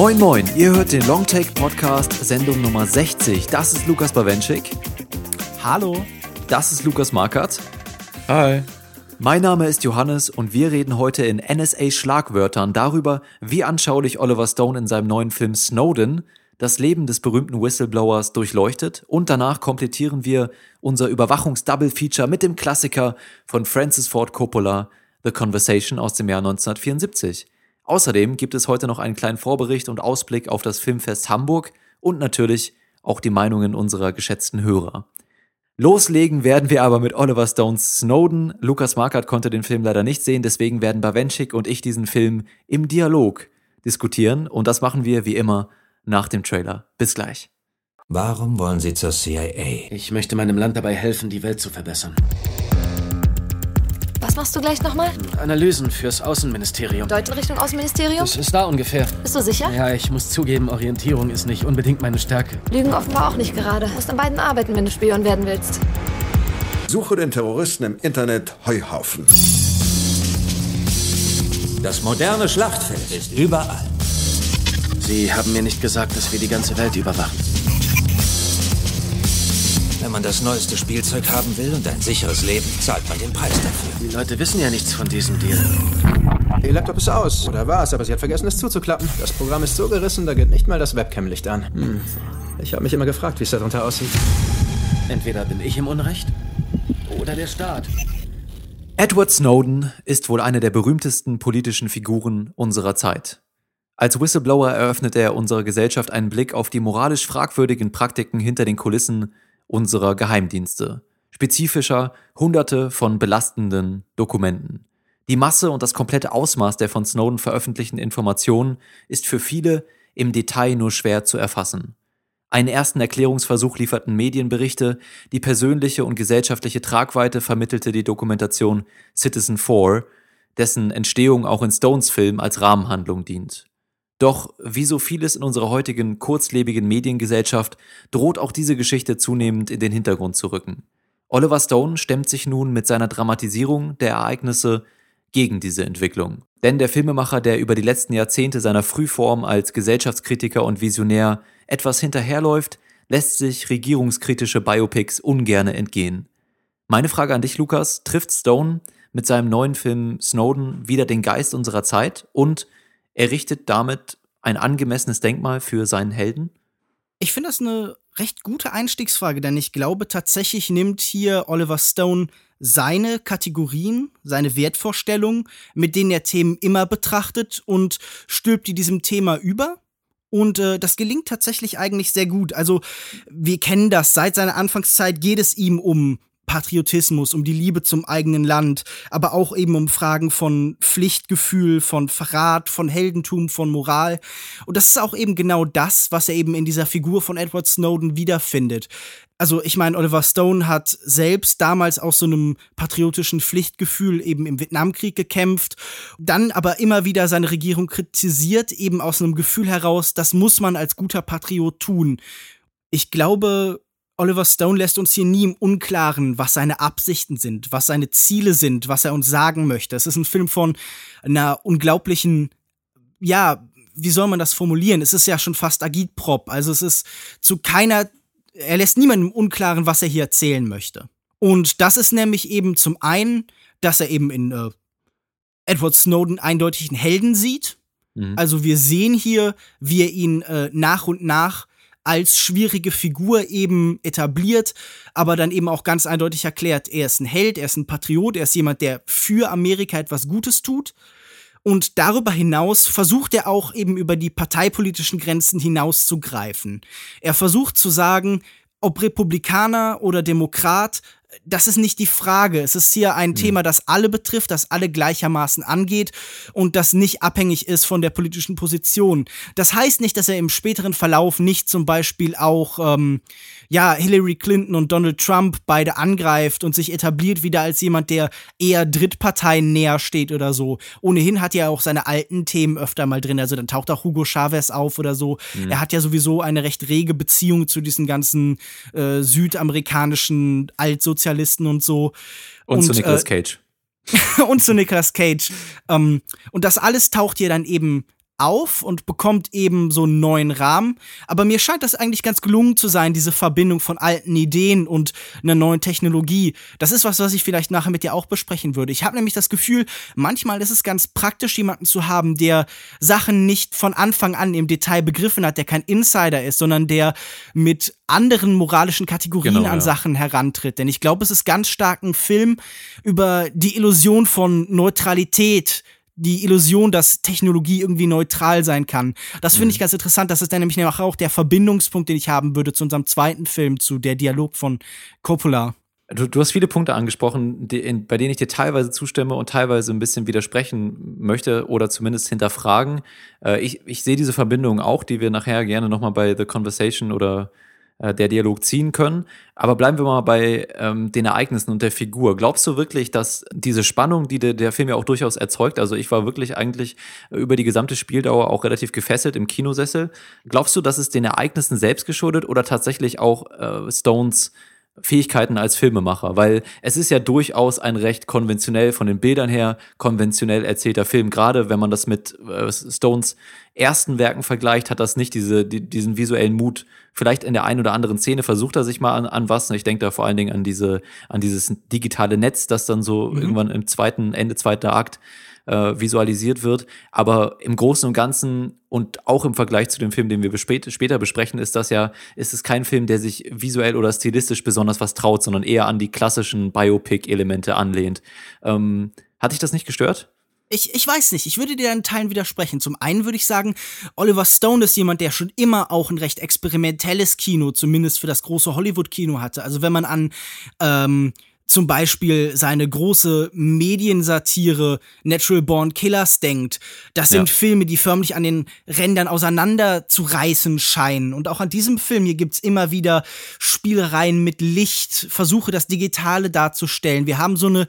Moin Moin, ihr hört den Longtake Podcast Sendung Nummer 60. Das ist Lukas Bawenschik. Hallo. Das ist Lukas Markert. Hi. Mein Name ist Johannes und wir reden heute in NSA-Schlagwörtern darüber, wie anschaulich Oliver Stone in seinem neuen Film Snowden das Leben des berühmten Whistleblowers durchleuchtet und danach komplettieren wir unser Überwachungs-Double-Feature mit dem Klassiker von Francis Ford Coppola, The Conversation aus dem Jahr 1974. Außerdem gibt es heute noch einen kleinen Vorbericht und Ausblick auf das Filmfest Hamburg und natürlich auch die Meinungen unserer geschätzten Hörer. Loslegen werden wir aber mit Oliver Stones Snowden. Lukas Markert konnte den Film leider nicht sehen, deswegen werden Bawenschik und ich diesen Film im Dialog diskutieren und das machen wir wie immer nach dem Trailer. Bis gleich. Warum wollen Sie zur CIA? Ich möchte meinem Land dabei helfen, die Welt zu verbessern. Was machst du gleich nochmal? Analysen fürs Außenministerium. Deuten Richtung Außenministerium? Das ist da ungefähr. Bist du sicher? Ja, ich muss zugeben, Orientierung ist nicht unbedingt meine Stärke. Lügen offenbar auch nicht gerade. Du musst an beiden arbeiten, wenn du Spion werden willst. Suche den Terroristen im Internet Heuhaufen. Das moderne Schlachtfeld ist überall. Sie haben mir nicht gesagt, dass wir die ganze Welt überwachen. Wenn man das neueste Spielzeug haben will und ein sicheres Leben, zahlt man den Preis dafür. Die Leute wissen ja nichts von diesem Deal. Ihr Laptop ist aus. Oder war es, aber sie hat vergessen, es zuzuklappen. Das Programm ist so gerissen, da geht nicht mal das Webcam-Licht an. Hm. Ich habe mich immer gefragt, wie es darunter aussieht. Entweder bin ich im Unrecht oder der Staat. Edward Snowden ist wohl eine der berühmtesten politischen Figuren unserer Zeit. Als Whistleblower eröffnet er unserer Gesellschaft einen Blick auf die moralisch fragwürdigen Praktiken hinter den Kulissen unserer Geheimdienste. Spezifischer hunderte von belastenden Dokumenten. Die Masse und das komplette Ausmaß der von Snowden veröffentlichten Informationen ist für viele im Detail nur schwer zu erfassen. Einen ersten Erklärungsversuch lieferten Medienberichte, die persönliche und gesellschaftliche Tragweite vermittelte die Dokumentation Citizen 4, dessen Entstehung auch in Stones Film als Rahmenhandlung dient. Doch wie so vieles in unserer heutigen kurzlebigen Mediengesellschaft droht auch diese Geschichte zunehmend in den Hintergrund zu rücken. Oliver Stone stemmt sich nun mit seiner Dramatisierung der Ereignisse gegen diese Entwicklung. Denn der Filmemacher, der über die letzten Jahrzehnte seiner Frühform als Gesellschaftskritiker und Visionär etwas hinterherläuft, lässt sich regierungskritische Biopics ungerne entgehen. Meine Frage an dich, Lukas, trifft Stone mit seinem neuen Film Snowden wieder den Geist unserer Zeit und errichtet damit ein angemessenes Denkmal für seinen Helden? Ich finde das eine recht gute Einstiegsfrage, denn ich glaube tatsächlich nimmt hier Oliver Stone seine Kategorien, seine Wertvorstellungen, mit denen er Themen immer betrachtet und stülpt die diesem Thema über. Und äh, das gelingt tatsächlich eigentlich sehr gut. Also wir kennen das. Seit seiner Anfangszeit geht es ihm um Patriotismus, um die Liebe zum eigenen Land, aber auch eben um Fragen von Pflichtgefühl, von Verrat, von Heldentum, von Moral. Und das ist auch eben genau das, was er eben in dieser Figur von Edward Snowden wiederfindet. Also ich meine, Oliver Stone hat selbst damals aus so einem patriotischen Pflichtgefühl eben im Vietnamkrieg gekämpft, dann aber immer wieder seine Regierung kritisiert, eben aus einem Gefühl heraus, das muss man als guter Patriot tun. Ich glaube, Oliver Stone lässt uns hier nie im Unklaren, was seine Absichten sind, was seine Ziele sind, was er uns sagen möchte. Es ist ein Film von einer unglaublichen, ja, wie soll man das formulieren? Es ist ja schon fast Agitprop. Also es ist zu keiner, er lässt niemandem im Unklaren, was er hier erzählen möchte. Und das ist nämlich eben zum einen, dass er eben in äh, Edward Snowden eindeutig einen Helden sieht. Mhm. Also wir sehen hier, wie er ihn äh, nach und nach als schwierige Figur eben etabliert, aber dann eben auch ganz eindeutig erklärt, er ist ein Held, er ist ein Patriot, er ist jemand, der für Amerika etwas Gutes tut. Und darüber hinaus versucht er auch eben über die parteipolitischen Grenzen hinauszugreifen. Er versucht zu sagen, ob Republikaner oder Demokrat, das ist nicht die Frage. Es ist hier ein mhm. Thema, das alle betrifft, das alle gleichermaßen angeht und das nicht abhängig ist von der politischen Position. Das heißt nicht, dass er im späteren Verlauf nicht zum Beispiel auch ähm, ja Hillary Clinton und Donald Trump beide angreift und sich etabliert wieder als jemand, der eher Drittparteien näher steht oder so. Ohnehin hat er auch seine alten Themen öfter mal drin. Also dann taucht auch Hugo Chavez auf oder so. Mhm. Er hat ja sowieso eine recht rege Beziehung zu diesen ganzen äh, südamerikanischen Altsozialisten und so. Und, und zu Nicolas äh, Cage. und zu Nicolas Cage. Ähm, und das alles taucht hier dann eben auf und bekommt eben so einen neuen Rahmen. Aber mir scheint das eigentlich ganz gelungen zu sein, diese Verbindung von alten Ideen und einer neuen Technologie. Das ist was, was ich vielleicht nachher mit dir auch besprechen würde. Ich habe nämlich das Gefühl, manchmal ist es ganz praktisch, jemanden zu haben, der Sachen nicht von Anfang an im Detail begriffen hat, der kein Insider ist, sondern der mit anderen moralischen Kategorien genau, an ja. Sachen herantritt. Denn ich glaube, es ist ganz stark ein Film über die Illusion von Neutralität, die Illusion, dass Technologie irgendwie neutral sein kann. Das finde ich mhm. ganz interessant. Das ist dann nämlich auch der Verbindungspunkt, den ich haben würde zu unserem zweiten Film, zu der Dialog von Coppola. Du, du hast viele Punkte angesprochen, die, in, bei denen ich dir teilweise zustimme und teilweise ein bisschen widersprechen möchte oder zumindest hinterfragen. Äh, ich, ich sehe diese Verbindung auch, die wir nachher gerne nochmal bei The Conversation oder äh, der Dialog ziehen können. Aber bleiben wir mal bei ähm, den Ereignissen und der Figur. Glaubst du wirklich, dass diese Spannung, die der, der Film ja auch durchaus erzeugt, also ich war wirklich eigentlich über die gesamte Spieldauer auch relativ gefesselt im Kinosessel. Glaubst du, dass es den Ereignissen selbst geschuldet oder tatsächlich auch äh, Stones Fähigkeiten als Filmemacher, weil es ist ja durchaus ein recht konventionell von den Bildern her konventionell erzählter Film. Gerade wenn man das mit äh, Stones ersten Werken vergleicht, hat das nicht diese, die, diesen visuellen Mut. Vielleicht in der einen oder anderen Szene versucht er sich mal an, an was. Ich denke da vor allen Dingen an diese, an dieses digitale Netz, das dann so mhm. irgendwann im zweiten, Ende zweiter Akt äh, visualisiert wird. Aber im Großen und Ganzen und auch im Vergleich zu dem Film, den wir spät, später besprechen, ist das ja, ist es kein Film, der sich visuell oder stilistisch besonders was traut, sondern eher an die klassischen Biopic-Elemente anlehnt. Ähm, hat dich das nicht gestört? Ich, ich weiß nicht, ich würde dir in Teilen widersprechen. Zum einen würde ich sagen, Oliver Stone ist jemand, der schon immer auch ein recht experimentelles Kino, zumindest für das große Hollywood-Kino hatte. Also wenn man an ähm, zum Beispiel seine große Mediensatire Natural Born Killers denkt. Das sind ja. Filme, die förmlich an den Rändern auseinander zu reißen scheinen. Und auch an diesem Film hier gibt's immer wieder Spielereien mit Licht, Versuche, das Digitale darzustellen. Wir haben so eine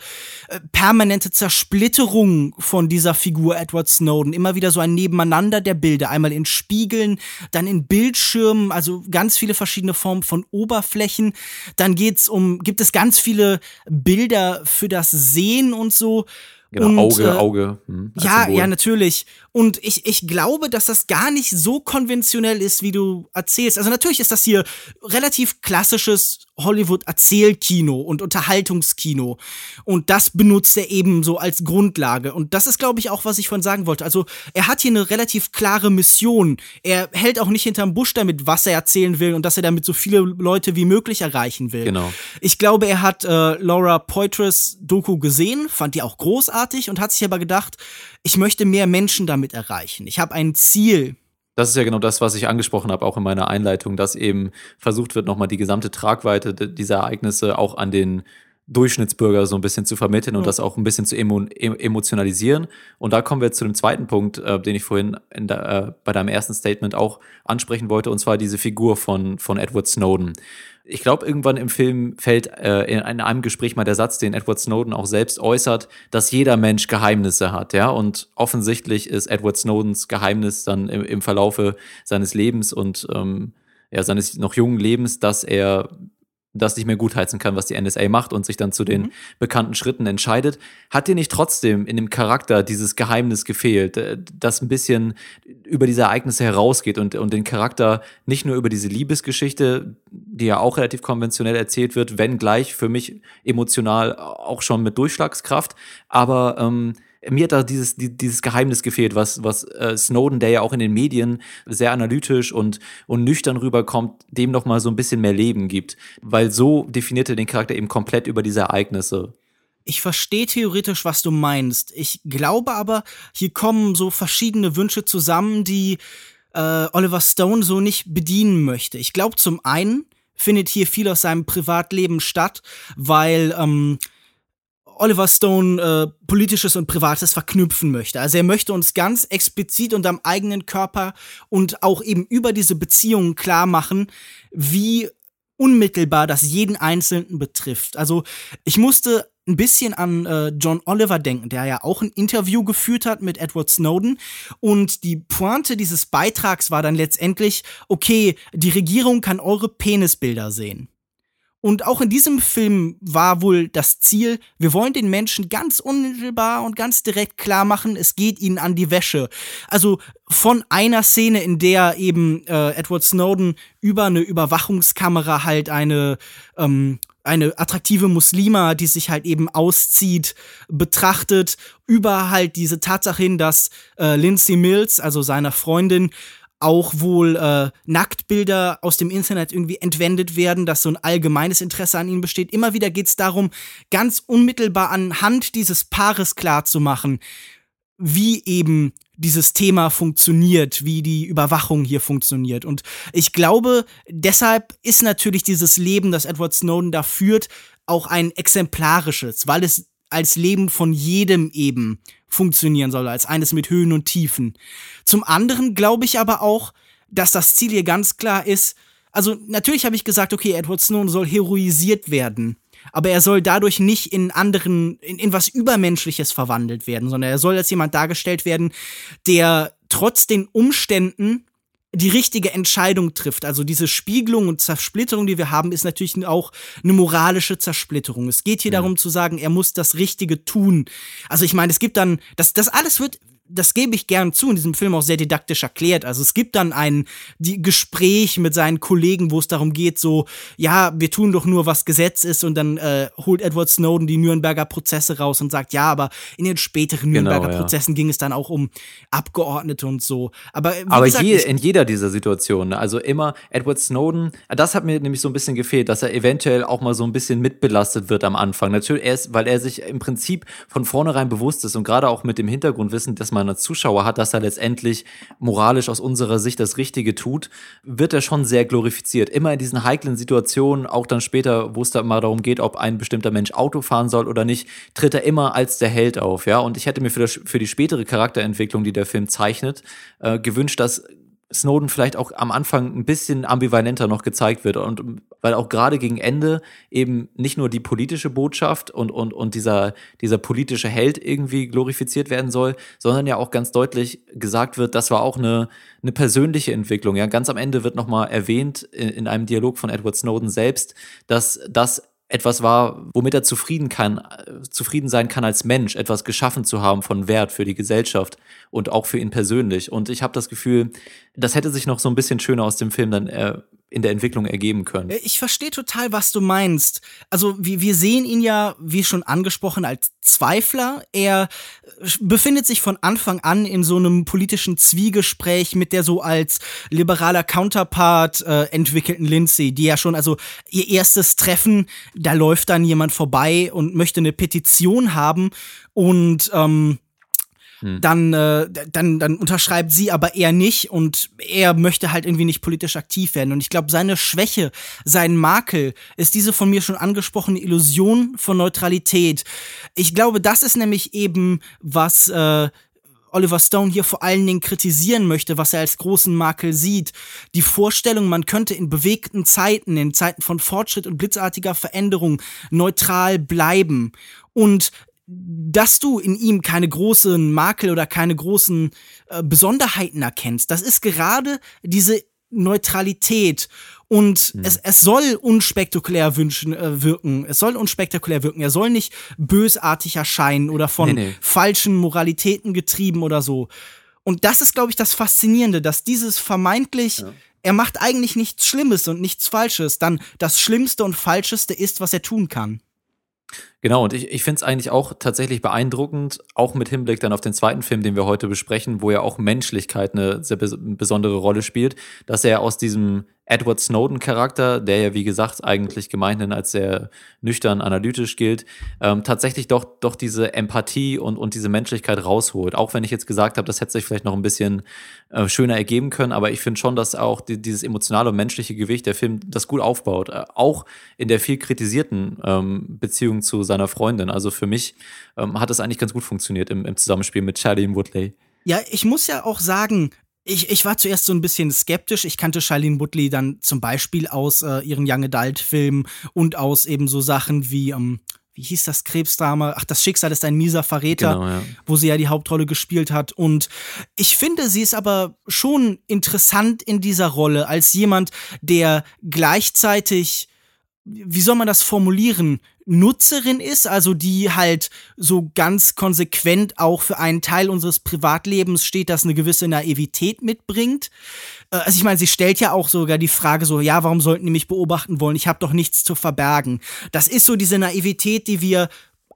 äh, permanente Zersplitterung von dieser Figur Edward Snowden. Immer wieder so ein Nebeneinander der Bilder. Einmal in Spiegeln, dann in Bildschirmen, also ganz viele verschiedene Formen von Oberflächen. Dann geht's um, gibt es ganz viele Bilder für das Sehen und so. Genau, und, Auge, äh, Auge. Hm, ja, Symbol. ja, natürlich. Und ich, ich glaube, dass das gar nicht so konventionell ist, wie du erzählst. Also natürlich ist das hier relativ klassisches Hollywood-Erzählkino und Unterhaltungskino. Und das benutzt er eben so als Grundlage. Und das ist, glaube ich, auch, was ich von sagen wollte. Also er hat hier eine relativ klare Mission. Er hält auch nicht hinterm Busch damit, was er erzählen will und dass er damit so viele Leute wie möglich erreichen will. Genau. Ich glaube, er hat äh, Laura Poitras Doku gesehen, fand die auch großartig und hat sich aber gedacht, ich möchte mehr Menschen damit erreichen. Ich habe ein Ziel das ist ja genau das, was ich angesprochen habe, auch in meiner Einleitung, dass eben versucht wird, nochmal die gesamte Tragweite dieser Ereignisse auch an den Durchschnittsbürger so ein bisschen zu vermitteln und ja. das auch ein bisschen zu emo emotionalisieren. Und da kommen wir zu dem zweiten Punkt, äh, den ich vorhin der, äh, bei deinem ersten Statement auch ansprechen wollte, und zwar diese Figur von, von Edward Snowden. Ich glaube, irgendwann im Film fällt äh, in, in einem Gespräch mal der Satz, den Edward Snowden auch selbst äußert, dass jeder Mensch Geheimnisse hat, ja. Und offensichtlich ist Edward Snowdens Geheimnis dann im, im Verlaufe seines Lebens und ähm, ja, seines noch jungen Lebens, dass er das nicht mehr gutheißen kann, was die NSA macht und sich dann zu den mhm. bekannten Schritten entscheidet. Hat dir nicht trotzdem in dem Charakter dieses Geheimnis gefehlt, äh, das ein bisschen über diese Ereignisse herausgeht und, und den Charakter nicht nur über diese Liebesgeschichte, die ja auch relativ konventionell erzählt wird, wenn gleich für mich emotional auch schon mit Durchschlagskraft, aber ähm, mir hat da dieses, dieses Geheimnis gefehlt, was, was äh, Snowden, der ja auch in den Medien sehr analytisch und, und nüchtern rüberkommt, dem noch mal so ein bisschen mehr Leben gibt. Weil so definiert er den Charakter eben komplett über diese Ereignisse. Ich verstehe theoretisch, was du meinst. Ich glaube aber, hier kommen so verschiedene Wünsche zusammen, die äh, Oliver Stone so nicht bedienen möchte. Ich glaube zum einen, findet hier viel aus seinem Privatleben statt, weil ähm, Oliver Stone äh, politisches und privates verknüpfen möchte. Also er möchte uns ganz explizit und am eigenen Körper und auch eben über diese Beziehungen klar machen, wie unmittelbar das jeden Einzelnen betrifft. Also ich musste ein bisschen an äh, John Oliver denken, der ja auch ein Interview geführt hat mit Edward Snowden. Und die Pointe dieses Beitrags war dann letztendlich, okay, die Regierung kann eure Penisbilder sehen. Und auch in diesem Film war wohl das Ziel, wir wollen den Menschen ganz unmittelbar und ganz direkt klar machen, es geht ihnen an die Wäsche. Also von einer Szene, in der eben äh, Edward Snowden über eine Überwachungskamera halt eine ähm, eine attraktive Muslima, die sich halt eben auszieht, betrachtet, über halt diese Tatsache hin, dass äh, Lindsay Mills, also seiner Freundin, auch wohl äh, Nacktbilder aus dem Internet irgendwie entwendet werden, dass so ein allgemeines Interesse an ihnen besteht. Immer wieder geht es darum, ganz unmittelbar anhand dieses Paares klarzumachen, wie eben dieses Thema funktioniert, wie die Überwachung hier funktioniert. Und ich glaube, deshalb ist natürlich dieses Leben, das Edward Snowden da führt, auch ein exemplarisches, weil es als Leben von jedem eben funktionieren soll, als eines mit Höhen und Tiefen. Zum anderen glaube ich aber auch, dass das Ziel hier ganz klar ist, also natürlich habe ich gesagt, okay, Edward Snowden soll heroisiert werden, aber er soll dadurch nicht in anderen, in, in was Übermenschliches verwandelt werden, sondern er soll als jemand dargestellt werden, der trotz den Umständen die richtige Entscheidung trifft. Also diese Spiegelung und Zersplitterung, die wir haben, ist natürlich auch eine moralische Zersplitterung. Es geht hier ja. darum zu sagen, er muss das Richtige tun. Also ich meine, es gibt dann, das, das alles wird das gebe ich gern zu, in diesem Film auch sehr didaktisch erklärt. Also es gibt dann ein die Gespräch mit seinen Kollegen, wo es darum geht, so, ja, wir tun doch nur, was Gesetz ist, und dann äh, holt Edward Snowden die Nürnberger Prozesse raus und sagt, ja, aber in den späteren genau, Nürnberger ja. Prozessen ging es dann auch um Abgeordnete und so. Aber, aber gesagt, je, in jeder dieser Situationen, ne, also immer Edward Snowden, das hat mir nämlich so ein bisschen gefehlt, dass er eventuell auch mal so ein bisschen mitbelastet wird am Anfang. Natürlich erst, weil er sich im Prinzip von vornherein bewusst ist und gerade auch mit dem Hintergrundwissen, dass man als Zuschauer hat, dass er letztendlich moralisch aus unserer Sicht das Richtige tut, wird er schon sehr glorifiziert. Immer in diesen heiklen Situationen, auch dann später, wo es da mal darum geht, ob ein bestimmter Mensch Auto fahren soll oder nicht, tritt er immer als der Held auf, ja. Und ich hätte mir für, das, für die spätere Charakterentwicklung, die der Film zeichnet, äh, gewünscht, dass Snowden vielleicht auch am Anfang ein bisschen ambivalenter noch gezeigt wird und weil auch gerade gegen Ende eben nicht nur die politische Botschaft und, und, und dieser, dieser politische Held irgendwie glorifiziert werden soll, sondern ja auch ganz deutlich gesagt wird, das war auch eine, eine persönliche Entwicklung. Ja, ganz am Ende wird nochmal erwähnt in, in einem Dialog von Edward Snowden selbst, dass das etwas war, womit er zufrieden kann, zufrieden sein kann als Mensch, etwas geschaffen zu haben von Wert für die Gesellschaft und auch für ihn persönlich. Und ich habe das Gefühl, das hätte sich noch so ein bisschen schöner aus dem Film dann äh, in der Entwicklung ergeben können. Äh, ich verstehe total, was du meinst. Also wir, wir sehen ihn ja, wie schon angesprochen, als Zweifler. Er äh, befindet sich von Anfang an in so einem politischen Zwiegespräch mit der so als liberaler Counterpart äh, entwickelten Lindsay, die ja schon, also ihr erstes Treffen, da läuft dann jemand vorbei und möchte eine Petition haben und ähm, hm. dann, äh, dann, dann unterschreibt sie aber er nicht und er möchte halt irgendwie nicht politisch aktiv werden. Und ich glaube, seine Schwäche, sein Makel ist diese von mir schon angesprochene Illusion von Neutralität. Ich glaube, das ist nämlich eben, was äh, Oliver Stone hier vor allen Dingen kritisieren möchte, was er als großen Makel sieht. Die Vorstellung, man könnte in bewegten Zeiten, in Zeiten von Fortschritt und blitzartiger Veränderung neutral bleiben. Und dass du in ihm keine großen Makel oder keine großen äh, Besonderheiten erkennst. Das ist gerade diese Neutralität. Und hm. es, es soll unspektakulär wünschen, äh, wirken. Es soll unspektakulär wirken. Er soll nicht bösartig erscheinen oder von nee, nee. falschen Moralitäten getrieben oder so. Und das ist, glaube ich, das Faszinierende, dass dieses vermeintlich, ja. er macht eigentlich nichts Schlimmes und nichts Falsches, dann das Schlimmste und Falscheste ist, was er tun kann. Genau, und ich, ich finde es eigentlich auch tatsächlich beeindruckend, auch mit Hinblick dann auf den zweiten Film, den wir heute besprechen, wo ja auch Menschlichkeit eine sehr besondere Rolle spielt, dass er aus diesem Edward Snowden-Charakter, der ja wie gesagt eigentlich gemeinhin als sehr nüchtern analytisch gilt, ähm, tatsächlich doch, doch diese Empathie und, und diese Menschlichkeit rausholt. Auch wenn ich jetzt gesagt habe, das hätte sich vielleicht noch ein bisschen äh, schöner ergeben können, aber ich finde schon, dass auch die, dieses emotionale und menschliche Gewicht der Film das gut aufbaut. Äh, auch in der viel kritisierten ähm, Beziehung zu seiner Freundin. Also für mich ähm, hat das eigentlich ganz gut funktioniert im, im Zusammenspiel mit Charlie Woodley. Ja, ich muss ja auch sagen, ich, ich war zuerst so ein bisschen skeptisch. Ich kannte Shailene Woodley dann zum Beispiel aus äh, ihren Young Adult-Filmen und aus eben so Sachen wie, ähm, wie hieß das Krebsdrama? Ach, das Schicksal ist ein mieser Verräter, genau, ja. wo sie ja die Hauptrolle gespielt hat. Und ich finde, sie ist aber schon interessant in dieser Rolle als jemand, der gleichzeitig wie soll man das formulieren, Nutzerin ist, also die halt so ganz konsequent auch für einen Teil unseres Privatlebens steht, das eine gewisse Naivität mitbringt. Äh, also ich meine, sie stellt ja auch sogar die Frage so, ja, warum sollten die mich beobachten wollen? Ich habe doch nichts zu verbergen. Das ist so diese Naivität, die wir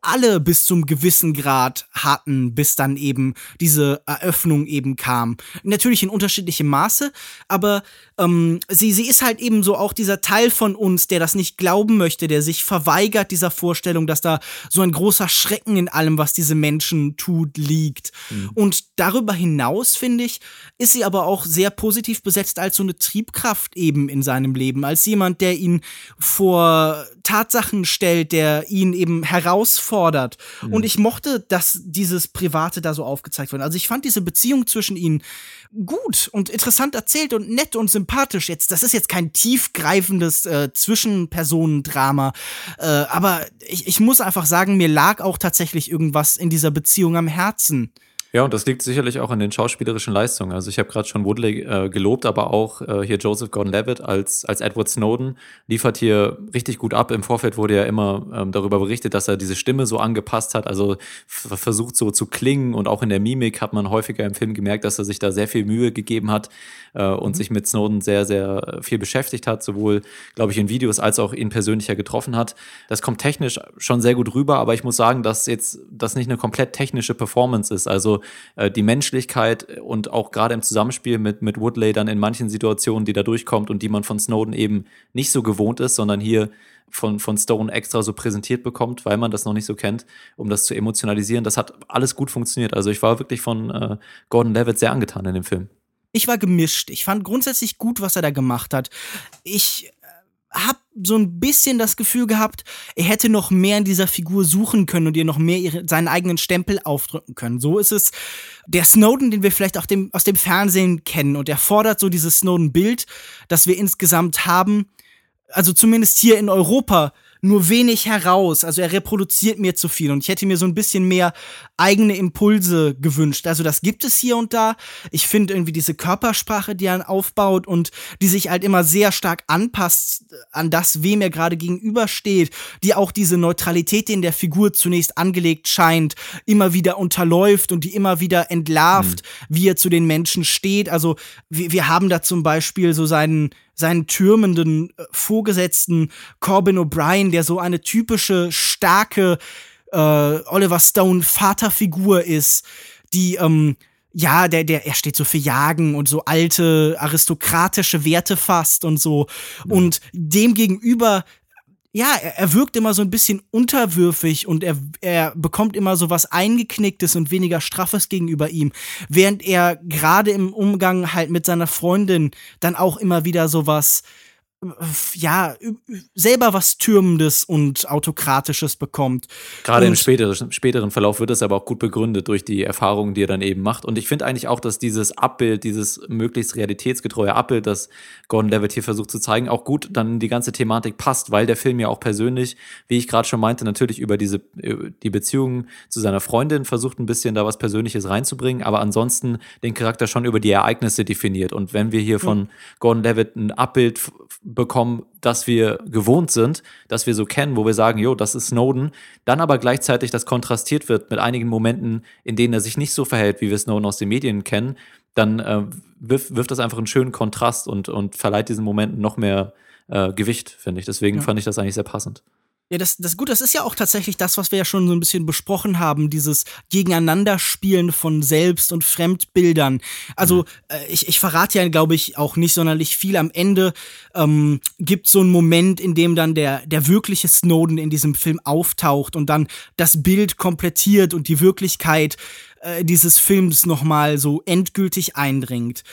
alle bis zum gewissen Grad hatten, bis dann eben diese Eröffnung eben kam. Natürlich in unterschiedlichem Maße, aber ähm, sie, sie ist halt eben so auch dieser Teil von uns, der das nicht glauben möchte, der sich verweigert dieser Vorstellung, dass da so ein großer Schrecken in allem, was diese Menschen tut, liegt. Mhm. Und darüber hinaus, finde ich, ist sie aber auch sehr positiv besetzt als so eine Triebkraft eben in seinem Leben, als jemand, der ihn vor Tatsachen stellt, der ihn eben herausfordert. Mhm. Und ich mochte, dass dieses Private da so aufgezeigt wird. Also ich fand diese Beziehung zwischen ihnen gut und interessant erzählt und nett und sympathisch. Jetzt, das ist jetzt kein tiefgreifendes äh, Zwischenpersonendrama, äh, aber ich, ich muss einfach sagen, mir lag auch tatsächlich irgendwas in dieser Beziehung am Herzen. Ja, und das liegt sicherlich auch an den schauspielerischen Leistungen. Also ich habe gerade schon Woodley äh, gelobt, aber auch äh, hier Joseph Gordon-Levitt als, als Edward Snowden liefert hier richtig gut ab. Im Vorfeld wurde ja immer ähm, darüber berichtet, dass er diese Stimme so angepasst hat, also versucht so zu klingen und auch in der Mimik hat man häufiger im Film gemerkt, dass er sich da sehr viel Mühe gegeben hat äh, und mhm. sich mit Snowden sehr, sehr viel beschäftigt hat, sowohl, glaube ich, in Videos als auch ihn persönlicher getroffen hat. Das kommt technisch schon sehr gut rüber, aber ich muss sagen, dass jetzt das nicht eine komplett technische Performance ist. Also äh, die Menschlichkeit und auch gerade im Zusammenspiel mit, mit Woodley dann in manchen Situationen, die da durchkommt und die man von Snowden eben nicht so gewohnt ist, sondern hier von, von Stone extra so präsentiert bekommt, weil man das noch nicht so kennt, um das zu emotionalisieren. Das hat alles gut funktioniert. Also ich war wirklich von äh, Gordon Levitt sehr angetan in dem Film. Ich war gemischt. Ich fand grundsätzlich gut, was er da gemacht hat. Ich habe so ein bisschen das Gefühl gehabt, er hätte noch mehr in dieser Figur suchen können und ihr noch mehr ihre, seinen eigenen Stempel aufdrücken können. So ist es der Snowden, den wir vielleicht auch dem, aus dem Fernsehen kennen. Und er fordert so dieses Snowden-Bild, das wir insgesamt haben, also zumindest hier in Europa, nur wenig heraus. Also er reproduziert mir zu viel und ich hätte mir so ein bisschen mehr eigene Impulse gewünscht. Also das gibt es hier und da. Ich finde irgendwie diese Körpersprache, die er aufbaut und die sich halt immer sehr stark anpasst an das, wem er gerade gegenübersteht, die auch diese Neutralität, die in der Figur zunächst angelegt scheint, immer wieder unterläuft und die immer wieder entlarvt, mhm. wie er zu den Menschen steht. Also wir, wir haben da zum Beispiel so seinen seinen türmenden äh, Vorgesetzten Corbin O'Brien, der so eine typische, starke äh, Oliver Stone Vaterfigur ist, die ähm, ja, der, der, er steht so für Jagen und so alte aristokratische Werte fast und so. Und dem gegenüber ja, er, er wirkt immer so ein bisschen unterwürfig und er, er bekommt immer so was Eingeknicktes und weniger Straffes gegenüber ihm, während er gerade im Umgang halt mit seiner Freundin dann auch immer wieder so was ja, selber was Türmendes und Autokratisches bekommt. Gerade und im späteren, späteren Verlauf wird es aber auch gut begründet durch die Erfahrungen, die er dann eben macht. Und ich finde eigentlich auch, dass dieses Abbild, dieses möglichst realitätsgetreue Abbild, das Gordon Levitt hier versucht zu zeigen, auch gut dann die ganze Thematik passt, weil der Film ja auch persönlich, wie ich gerade schon meinte, natürlich über diese, die Beziehungen zu seiner Freundin versucht ein bisschen da was Persönliches reinzubringen, aber ansonsten den Charakter schon über die Ereignisse definiert. Und wenn wir hier von Gordon Levitt ein Abbild bekommen, das wir gewohnt sind, das wir so kennen, wo wir sagen, jo, das ist Snowden, dann aber gleichzeitig das kontrastiert wird mit einigen Momenten, in denen er sich nicht so verhält, wie wir Snowden aus den Medien kennen, dann äh, wirft, wirft das einfach einen schönen Kontrast und, und verleiht diesen Momenten noch mehr äh, Gewicht, finde ich. Deswegen ja. fand ich das eigentlich sehr passend. Ja, das, das gut, das ist ja auch tatsächlich das, was wir ja schon so ein bisschen besprochen haben, dieses Gegeneinanderspielen von Selbst- und Fremdbildern. Also, äh, ich, ich verrate ja, glaube ich, auch nicht sonderlich viel. Am Ende ähm, gibt so einen Moment, in dem dann der, der wirkliche Snowden in diesem Film auftaucht und dann das Bild komplettiert und die Wirklichkeit äh, dieses Films nochmal so endgültig eindringt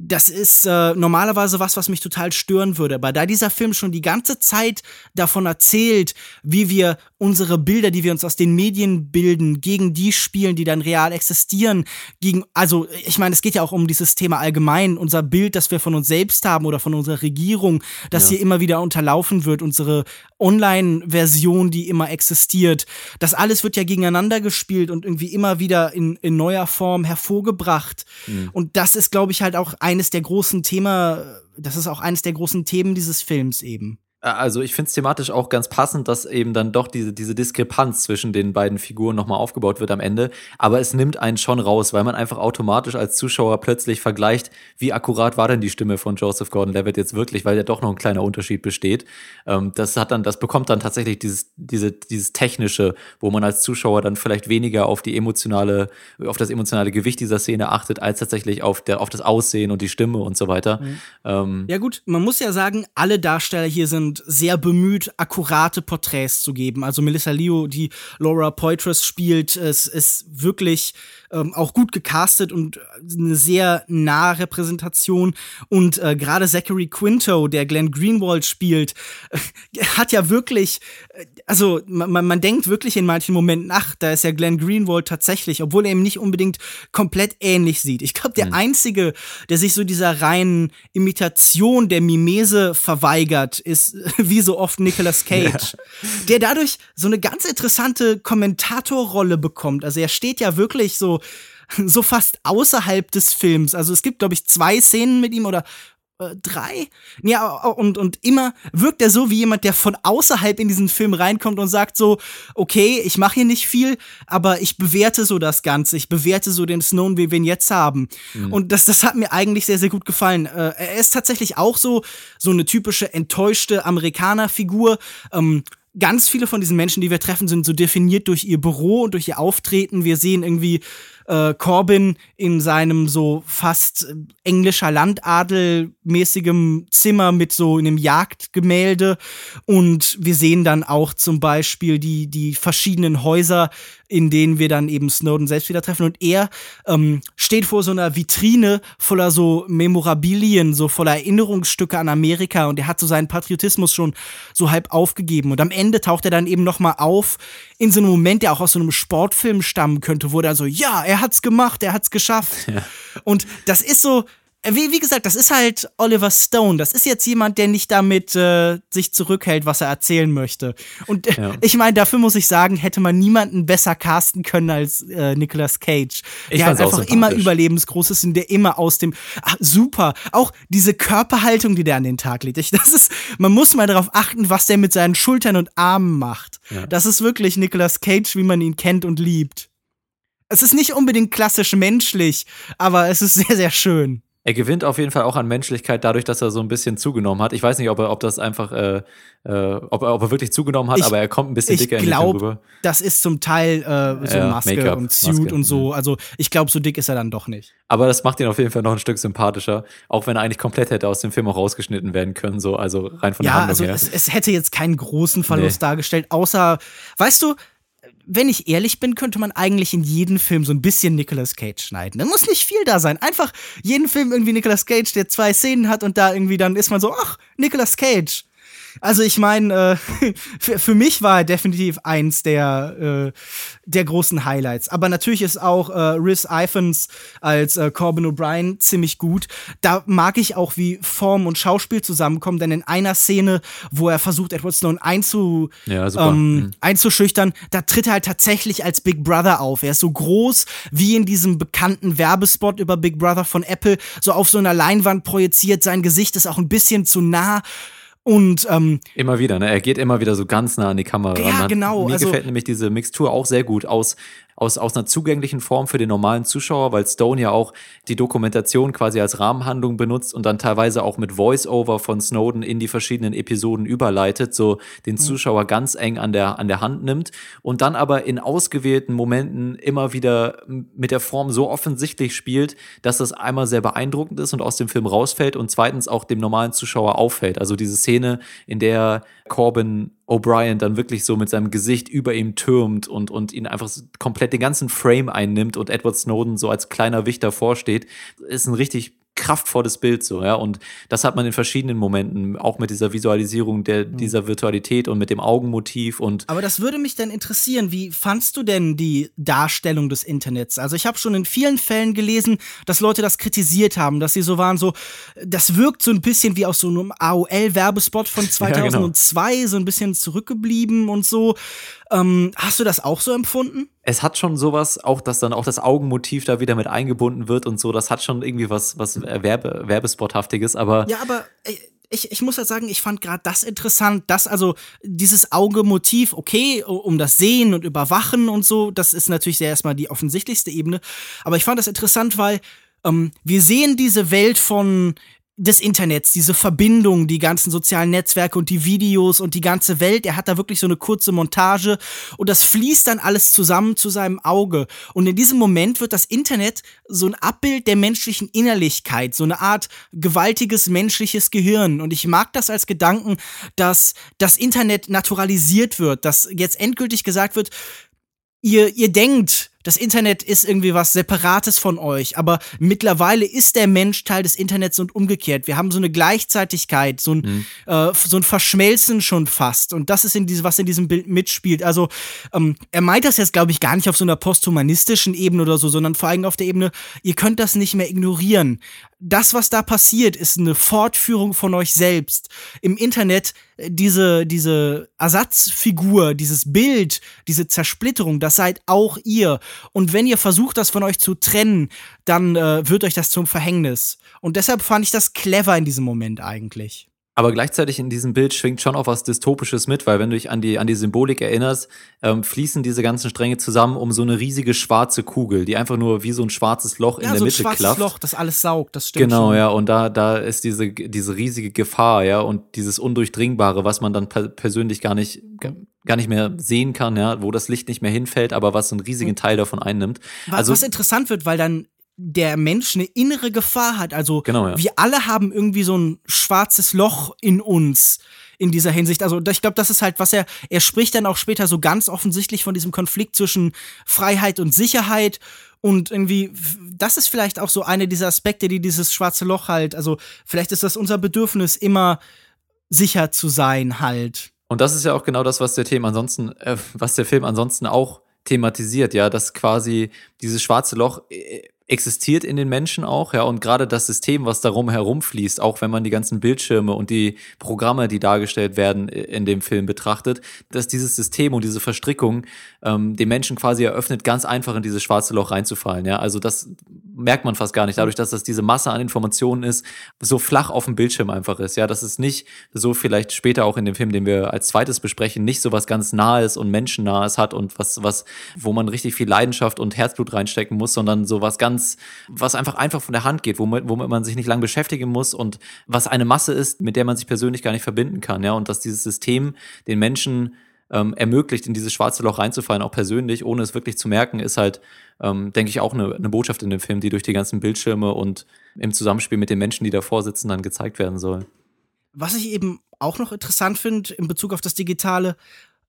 das ist äh, normalerweise was, was mich total stören würde. Aber da dieser Film schon die ganze Zeit davon erzählt, wie wir unsere Bilder, die wir uns aus den Medien bilden, gegen die spielen, die dann real existieren, gegen, also ich meine, es geht ja auch um dieses Thema allgemein, unser Bild, das wir von uns selbst haben oder von unserer Regierung, das ja. hier immer wieder unterlaufen wird, unsere Online-Version, die immer existiert. Das alles wird ja gegeneinander gespielt und irgendwie immer wieder in, in neuer Form hervorgebracht. Mhm. Und das ist, glaube ich, halt auch eines der großen Themen, das ist auch eines der großen Themen dieses Films eben. Also ich finde es thematisch auch ganz passend, dass eben dann doch diese, diese Diskrepanz zwischen den beiden Figuren nochmal aufgebaut wird am Ende. Aber es nimmt einen schon raus, weil man einfach automatisch als Zuschauer plötzlich vergleicht, wie akkurat war denn die Stimme von Joseph Gordon-Levitt jetzt wirklich, weil ja doch noch ein kleiner Unterschied besteht. Ähm, das hat dann, das bekommt dann tatsächlich dieses, diese, dieses technische, wo man als Zuschauer dann vielleicht weniger auf die emotionale, auf das emotionale Gewicht dieser Szene achtet, als tatsächlich auf der, auf das Aussehen und die Stimme und so weiter. Mhm. Ähm, ja gut, man muss ja sagen, alle Darsteller hier sind und sehr bemüht, akkurate Porträts zu geben. Also Melissa Leo, die Laura Poitras spielt, es ist wirklich ähm, auch gut gecastet und eine sehr nahe Repräsentation. Und äh, gerade Zachary Quinto, der Glenn Greenwald spielt, äh, hat ja wirklich, äh, also man, man denkt wirklich in manchen Momenten, ach, da ist ja Glenn Greenwald tatsächlich, obwohl er ihm nicht unbedingt komplett ähnlich sieht. Ich glaube, der mhm. Einzige, der sich so dieser reinen Imitation der Mimese verweigert, ist wie so oft Nicolas Cage, ja. der dadurch so eine ganz interessante Kommentatorrolle bekommt. Also er steht ja wirklich so so, fast außerhalb des Films. Also es gibt, glaube ich, zwei Szenen mit ihm oder äh, drei. Ja, und, und immer wirkt er so wie jemand, der von außerhalb in diesen Film reinkommt und sagt so, okay, ich mache hier nicht viel, aber ich bewerte so das Ganze. Ich bewerte so den Snowden, wie wir ihn jetzt haben. Mhm. Und das, das hat mir eigentlich sehr, sehr gut gefallen. Äh, er ist tatsächlich auch so, so eine typische enttäuschte Amerikaner-Figur. Ähm, ganz viele von diesen Menschen, die wir treffen, sind so definiert durch ihr Büro und durch ihr Auftreten. Wir sehen irgendwie äh, Corbin in seinem so fast äh, englischer Landadel-mäßigem Zimmer mit so einem Jagdgemälde. Und wir sehen dann auch zum Beispiel die, die verschiedenen Häuser, in denen wir dann eben Snowden selbst wieder treffen. Und er ähm, steht vor so einer Vitrine voller so Memorabilien, so voller Erinnerungsstücke an Amerika. Und er hat so seinen Patriotismus schon so halb aufgegeben. Und am Ende taucht er dann eben noch mal auf in so einem Moment, der auch aus so einem Sportfilm stammen könnte, wo er so, ja, er hat's gemacht, er hat's geschafft. Ja. Und das ist so, wie, wie gesagt, das ist halt Oliver Stone. Das ist jetzt jemand, der nicht damit äh, sich zurückhält, was er erzählen möchte. Und äh, ja. ich meine, dafür muss ich sagen, hätte man niemanden besser casten können als äh, Nicolas Cage. Ich der halt einfach immer überlebensgroß ist und der immer aus dem ach, super. Auch diese Körperhaltung, die der an den Tag legt. Ich, das ist, man muss mal darauf achten, was der mit seinen Schultern und Armen macht. Ja. Das ist wirklich Nicolas Cage, wie man ihn kennt und liebt. Es ist nicht unbedingt klassisch menschlich, aber es ist sehr, sehr schön. Er gewinnt auf jeden Fall auch an Menschlichkeit dadurch, dass er so ein bisschen zugenommen hat. Ich weiß nicht, ob er, ob das einfach, äh, äh, ob, er, ob er wirklich zugenommen hat, ich, aber er kommt ein bisschen dicker glaub, in den rüber. Das ist zum Teil äh, so ja, Maske und Suit Maske. und so. Mhm. Also ich glaube, so dick ist er dann doch nicht. Aber das macht ihn auf jeden Fall noch ein Stück sympathischer, auch wenn er eigentlich komplett hätte aus dem Film auch rausgeschnitten werden können, so also rein von der ja, Handlung also her. Es, es hätte jetzt keinen großen Verlust nee. dargestellt, außer, weißt du, wenn ich ehrlich bin, könnte man eigentlich in jeden Film so ein bisschen Nicolas Cage schneiden. Da muss nicht viel da sein. Einfach jeden Film irgendwie Nicolas Cage, der zwei Szenen hat und da irgendwie dann ist man so, ach, Nicolas Cage. Also ich meine, äh, für, für, mich war er definitiv eins der, äh, der großen Highlights. Aber natürlich ist auch äh, Rhys Ifans als äh, Corbin O'Brien ziemlich gut. Da mag ich auch, wie Form und Schauspiel zusammenkommen, denn in einer Szene, wo er versucht, Edward Snowden einzu, ja, ähm, mhm. einzuschüchtern, da tritt er halt tatsächlich als Big Brother auf. Er ist so groß wie in diesem bekannten Werbespot über Big Brother von Apple, so auf so einer Leinwand projiziert. Sein Gesicht ist auch ein bisschen zu nah. Und ähm, immer wieder, ne? Er geht immer wieder so ganz nah an die Kamera ja, genau. Mir also, gefällt nämlich diese Mixtur auch sehr gut aus aus, aus einer zugänglichen Form für den normalen Zuschauer, weil Stone ja auch die Dokumentation quasi als Rahmenhandlung benutzt und dann teilweise auch mit Voice-Over von Snowden in die verschiedenen Episoden überleitet, so den mhm. Zuschauer ganz eng an der, an der Hand nimmt und dann aber in ausgewählten Momenten immer wieder mit der Form so offensichtlich spielt, dass das einmal sehr beeindruckend ist und aus dem Film rausfällt und zweitens auch dem normalen Zuschauer auffällt. Also diese Szene, in der Corbin O'Brien dann wirklich so mit seinem Gesicht über ihm türmt und, und ihn einfach komplett den ganzen Frame einnimmt und Edward Snowden so als kleiner Wichter vorsteht, ist ein richtig kraftvolles Bild so, ja. Und das hat man in verschiedenen Momenten, auch mit dieser Visualisierung der, mhm. dieser Virtualität und mit dem Augenmotiv und. Aber das würde mich dann interessieren, wie fandst du denn die Darstellung des Internets? Also ich habe schon in vielen Fällen gelesen, dass Leute das kritisiert haben, dass sie so waren, so, das wirkt so ein bisschen wie aus so einem AOL-Werbespot von 2002, ja, genau. so ein bisschen zurückgeblieben und so. Ähm, hast du das auch so empfunden? Es hat schon sowas, auch dass dann auch das Augenmotiv da wieder mit eingebunden wird und so. Das hat schon irgendwie was, was Werbe, Werbespothaftiges, aber. Ja, aber. Äh, ich, ich muss halt sagen, ich fand gerade das interessant, dass also dieses Augemotiv, okay, um das Sehen und Überwachen und so, das ist natürlich sehr erstmal die offensichtlichste Ebene. Aber ich fand das interessant, weil ähm, wir sehen diese Welt von des Internets, diese Verbindung, die ganzen sozialen Netzwerke und die Videos und die ganze Welt. Er hat da wirklich so eine kurze Montage und das fließt dann alles zusammen zu seinem Auge. Und in diesem Moment wird das Internet so ein Abbild der menschlichen Innerlichkeit, so eine Art gewaltiges menschliches Gehirn. Und ich mag das als Gedanken, dass das Internet naturalisiert wird, dass jetzt endgültig gesagt wird, ihr, ihr denkt, das Internet ist irgendwie was Separates von euch, aber mittlerweile ist der Mensch Teil des Internets und umgekehrt. Wir haben so eine Gleichzeitigkeit, so ein, mhm. äh, so ein Verschmelzen schon fast. Und das ist in diese, was in diesem Bild mitspielt. Also ähm, er meint das jetzt, glaube ich, gar nicht auf so einer posthumanistischen Ebene oder so, sondern vor allem auf der Ebene, ihr könnt das nicht mehr ignorieren das, was da passiert, ist eine Fortführung von euch selbst. Im Internet äh, diese, diese Ersatzfigur, dieses Bild, diese Zersplitterung, das seid auch ihr. Und wenn ihr versucht, das von euch zu trennen, dann äh, wird euch das zum Verhängnis. Und deshalb fand ich das clever in diesem Moment eigentlich. Aber gleichzeitig in diesem Bild schwingt schon auch was Dystopisches mit, weil wenn du dich an die, an die Symbolik erinnerst, ähm, fließen diese ganzen Stränge zusammen um so eine riesige schwarze Kugel, die einfach nur wie so ein schwarzes Loch ja, in der so Mitte klafft. Ja, ein schwarzes Loch, das alles saugt, das stimmt Genau, schon. ja, und da, da ist diese, diese riesige Gefahr, ja, und dieses Undurchdringbare, was man dann per persönlich gar nicht, gar nicht mehr sehen kann, ja, wo das Licht nicht mehr hinfällt, aber was einen riesigen hm. Teil davon einnimmt. Was, also, was interessant wird, weil dann der Mensch eine innere Gefahr hat. Also genau, ja. wir alle haben irgendwie so ein schwarzes Loch in uns in dieser Hinsicht. Also ich glaube, das ist halt, was er, er spricht dann auch später so ganz offensichtlich von diesem Konflikt zwischen Freiheit und Sicherheit. Und irgendwie, das ist vielleicht auch so eine dieser Aspekte, die dieses schwarze Loch halt, also vielleicht ist das unser Bedürfnis, immer sicher zu sein halt. Und das ist ja auch genau das, was der Film ansonsten, äh, was der Film ansonsten auch thematisiert, ja, dass quasi dieses schwarze Loch äh, existiert in den Menschen auch, ja, und gerade das System, was darum herumfließt, auch wenn man die ganzen Bildschirme und die Programme, die dargestellt werden in dem Film betrachtet, dass dieses System und diese Verstrickung ähm, den Menschen quasi eröffnet, ganz einfach in dieses schwarze Loch reinzufallen, ja, also das merkt man fast gar nicht, dadurch, dass das diese Masse an Informationen ist, so flach auf dem Bildschirm einfach ist, ja, dass es nicht so vielleicht später auch in dem Film, den wir als zweites besprechen, nicht so was ganz Nahes und Menschennahes hat und was, was, wo man richtig viel Leidenschaft und Herzblut reinstecken muss, sondern so was ganz ganz, was einfach einfach von der Hand geht, womit, womit man sich nicht lange beschäftigen muss und was eine Masse ist, mit der man sich persönlich gar nicht verbinden kann, ja, und dass dieses System den Menschen ähm, ermöglicht, in dieses schwarze Loch reinzufallen, auch persönlich, ohne es wirklich zu merken, ist halt, ähm, denke ich, auch eine, eine Botschaft in dem Film, die durch die ganzen Bildschirme und im Zusammenspiel mit den Menschen, die davor sitzen, dann gezeigt werden soll. Was ich eben auch noch interessant finde in Bezug auf das Digitale,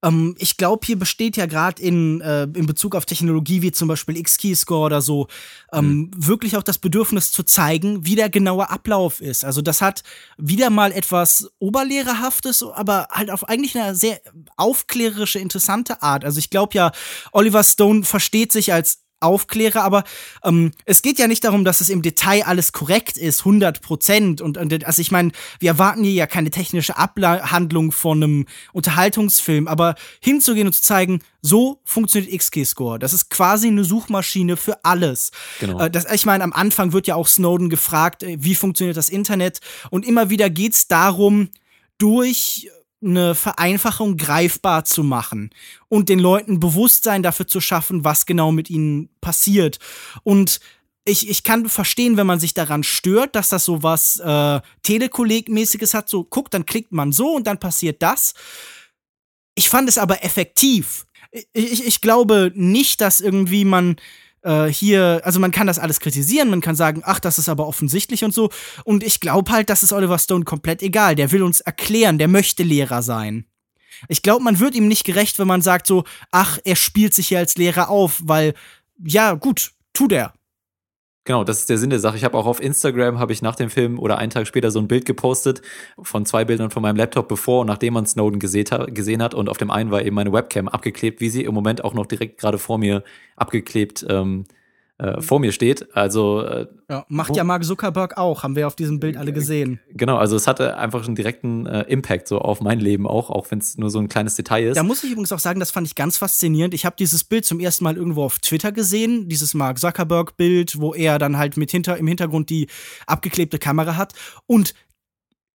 ähm, ich glaube, hier besteht ja gerade in, äh, in Bezug auf Technologie wie zum Beispiel X-Keyscore oder so ähm, mhm. wirklich auch das Bedürfnis zu zeigen, wie der genaue Ablauf ist. Also das hat wieder mal etwas Oberlehrerhaftes, aber halt auf eigentlich eine sehr aufklärerische, interessante Art. Also ich glaube ja, Oliver Stone versteht sich als aufkläre, aber ähm, es geht ja nicht darum, dass es im Detail alles korrekt ist, 100 Prozent. Und, und also ich meine, wir erwarten hier ja keine technische Abhandlung von einem Unterhaltungsfilm, aber hinzugehen und zu zeigen, so funktioniert XK-Score. Das ist quasi eine Suchmaschine für alles. Genau. Äh, das, ich meine, am Anfang wird ja auch Snowden gefragt, äh, wie funktioniert das Internet? Und immer wieder geht's darum, durch eine Vereinfachung greifbar zu machen und den Leuten Bewusstsein dafür zu schaffen, was genau mit ihnen passiert. Und ich, ich kann verstehen, wenn man sich daran stört, dass das so was äh, Telekolleg-mäßiges hat. So, guckt, dann klickt man so und dann passiert das. Ich fand es aber effektiv. Ich, ich, ich glaube nicht, dass irgendwie man äh, hier, also man kann das alles kritisieren, man kann sagen, ach, das ist aber offensichtlich und so. Und ich glaube halt, das ist Oliver Stone komplett egal. Der will uns erklären, der möchte Lehrer sein. Ich glaube, man wird ihm nicht gerecht, wenn man sagt so, ach, er spielt sich hier als Lehrer auf, weil, ja, gut, tut er. Genau, das ist der Sinn der Sache. Ich habe auch auf Instagram, habe ich nach dem Film oder einen Tag später so ein Bild gepostet von zwei Bildern von meinem Laptop, bevor und nachdem man Snowden gesehen hat. Und auf dem einen war eben meine Webcam abgeklebt, wie sie im Moment auch noch direkt gerade vor mir abgeklebt ähm, äh, vor mir steht. Also äh, ja, macht ja Mark Zuckerberg auch, haben wir auf diesem Bild alle gesehen. Genau, also es hatte einfach einen direkten äh, Impact so auf mein Leben auch, auch wenn es nur so ein kleines Detail ist. Da muss ich übrigens auch sagen, das fand ich ganz faszinierend. Ich habe dieses Bild zum ersten Mal irgendwo auf Twitter gesehen, dieses Mark Zuckerberg Bild, wo er dann halt mit hinter im Hintergrund die abgeklebte Kamera hat und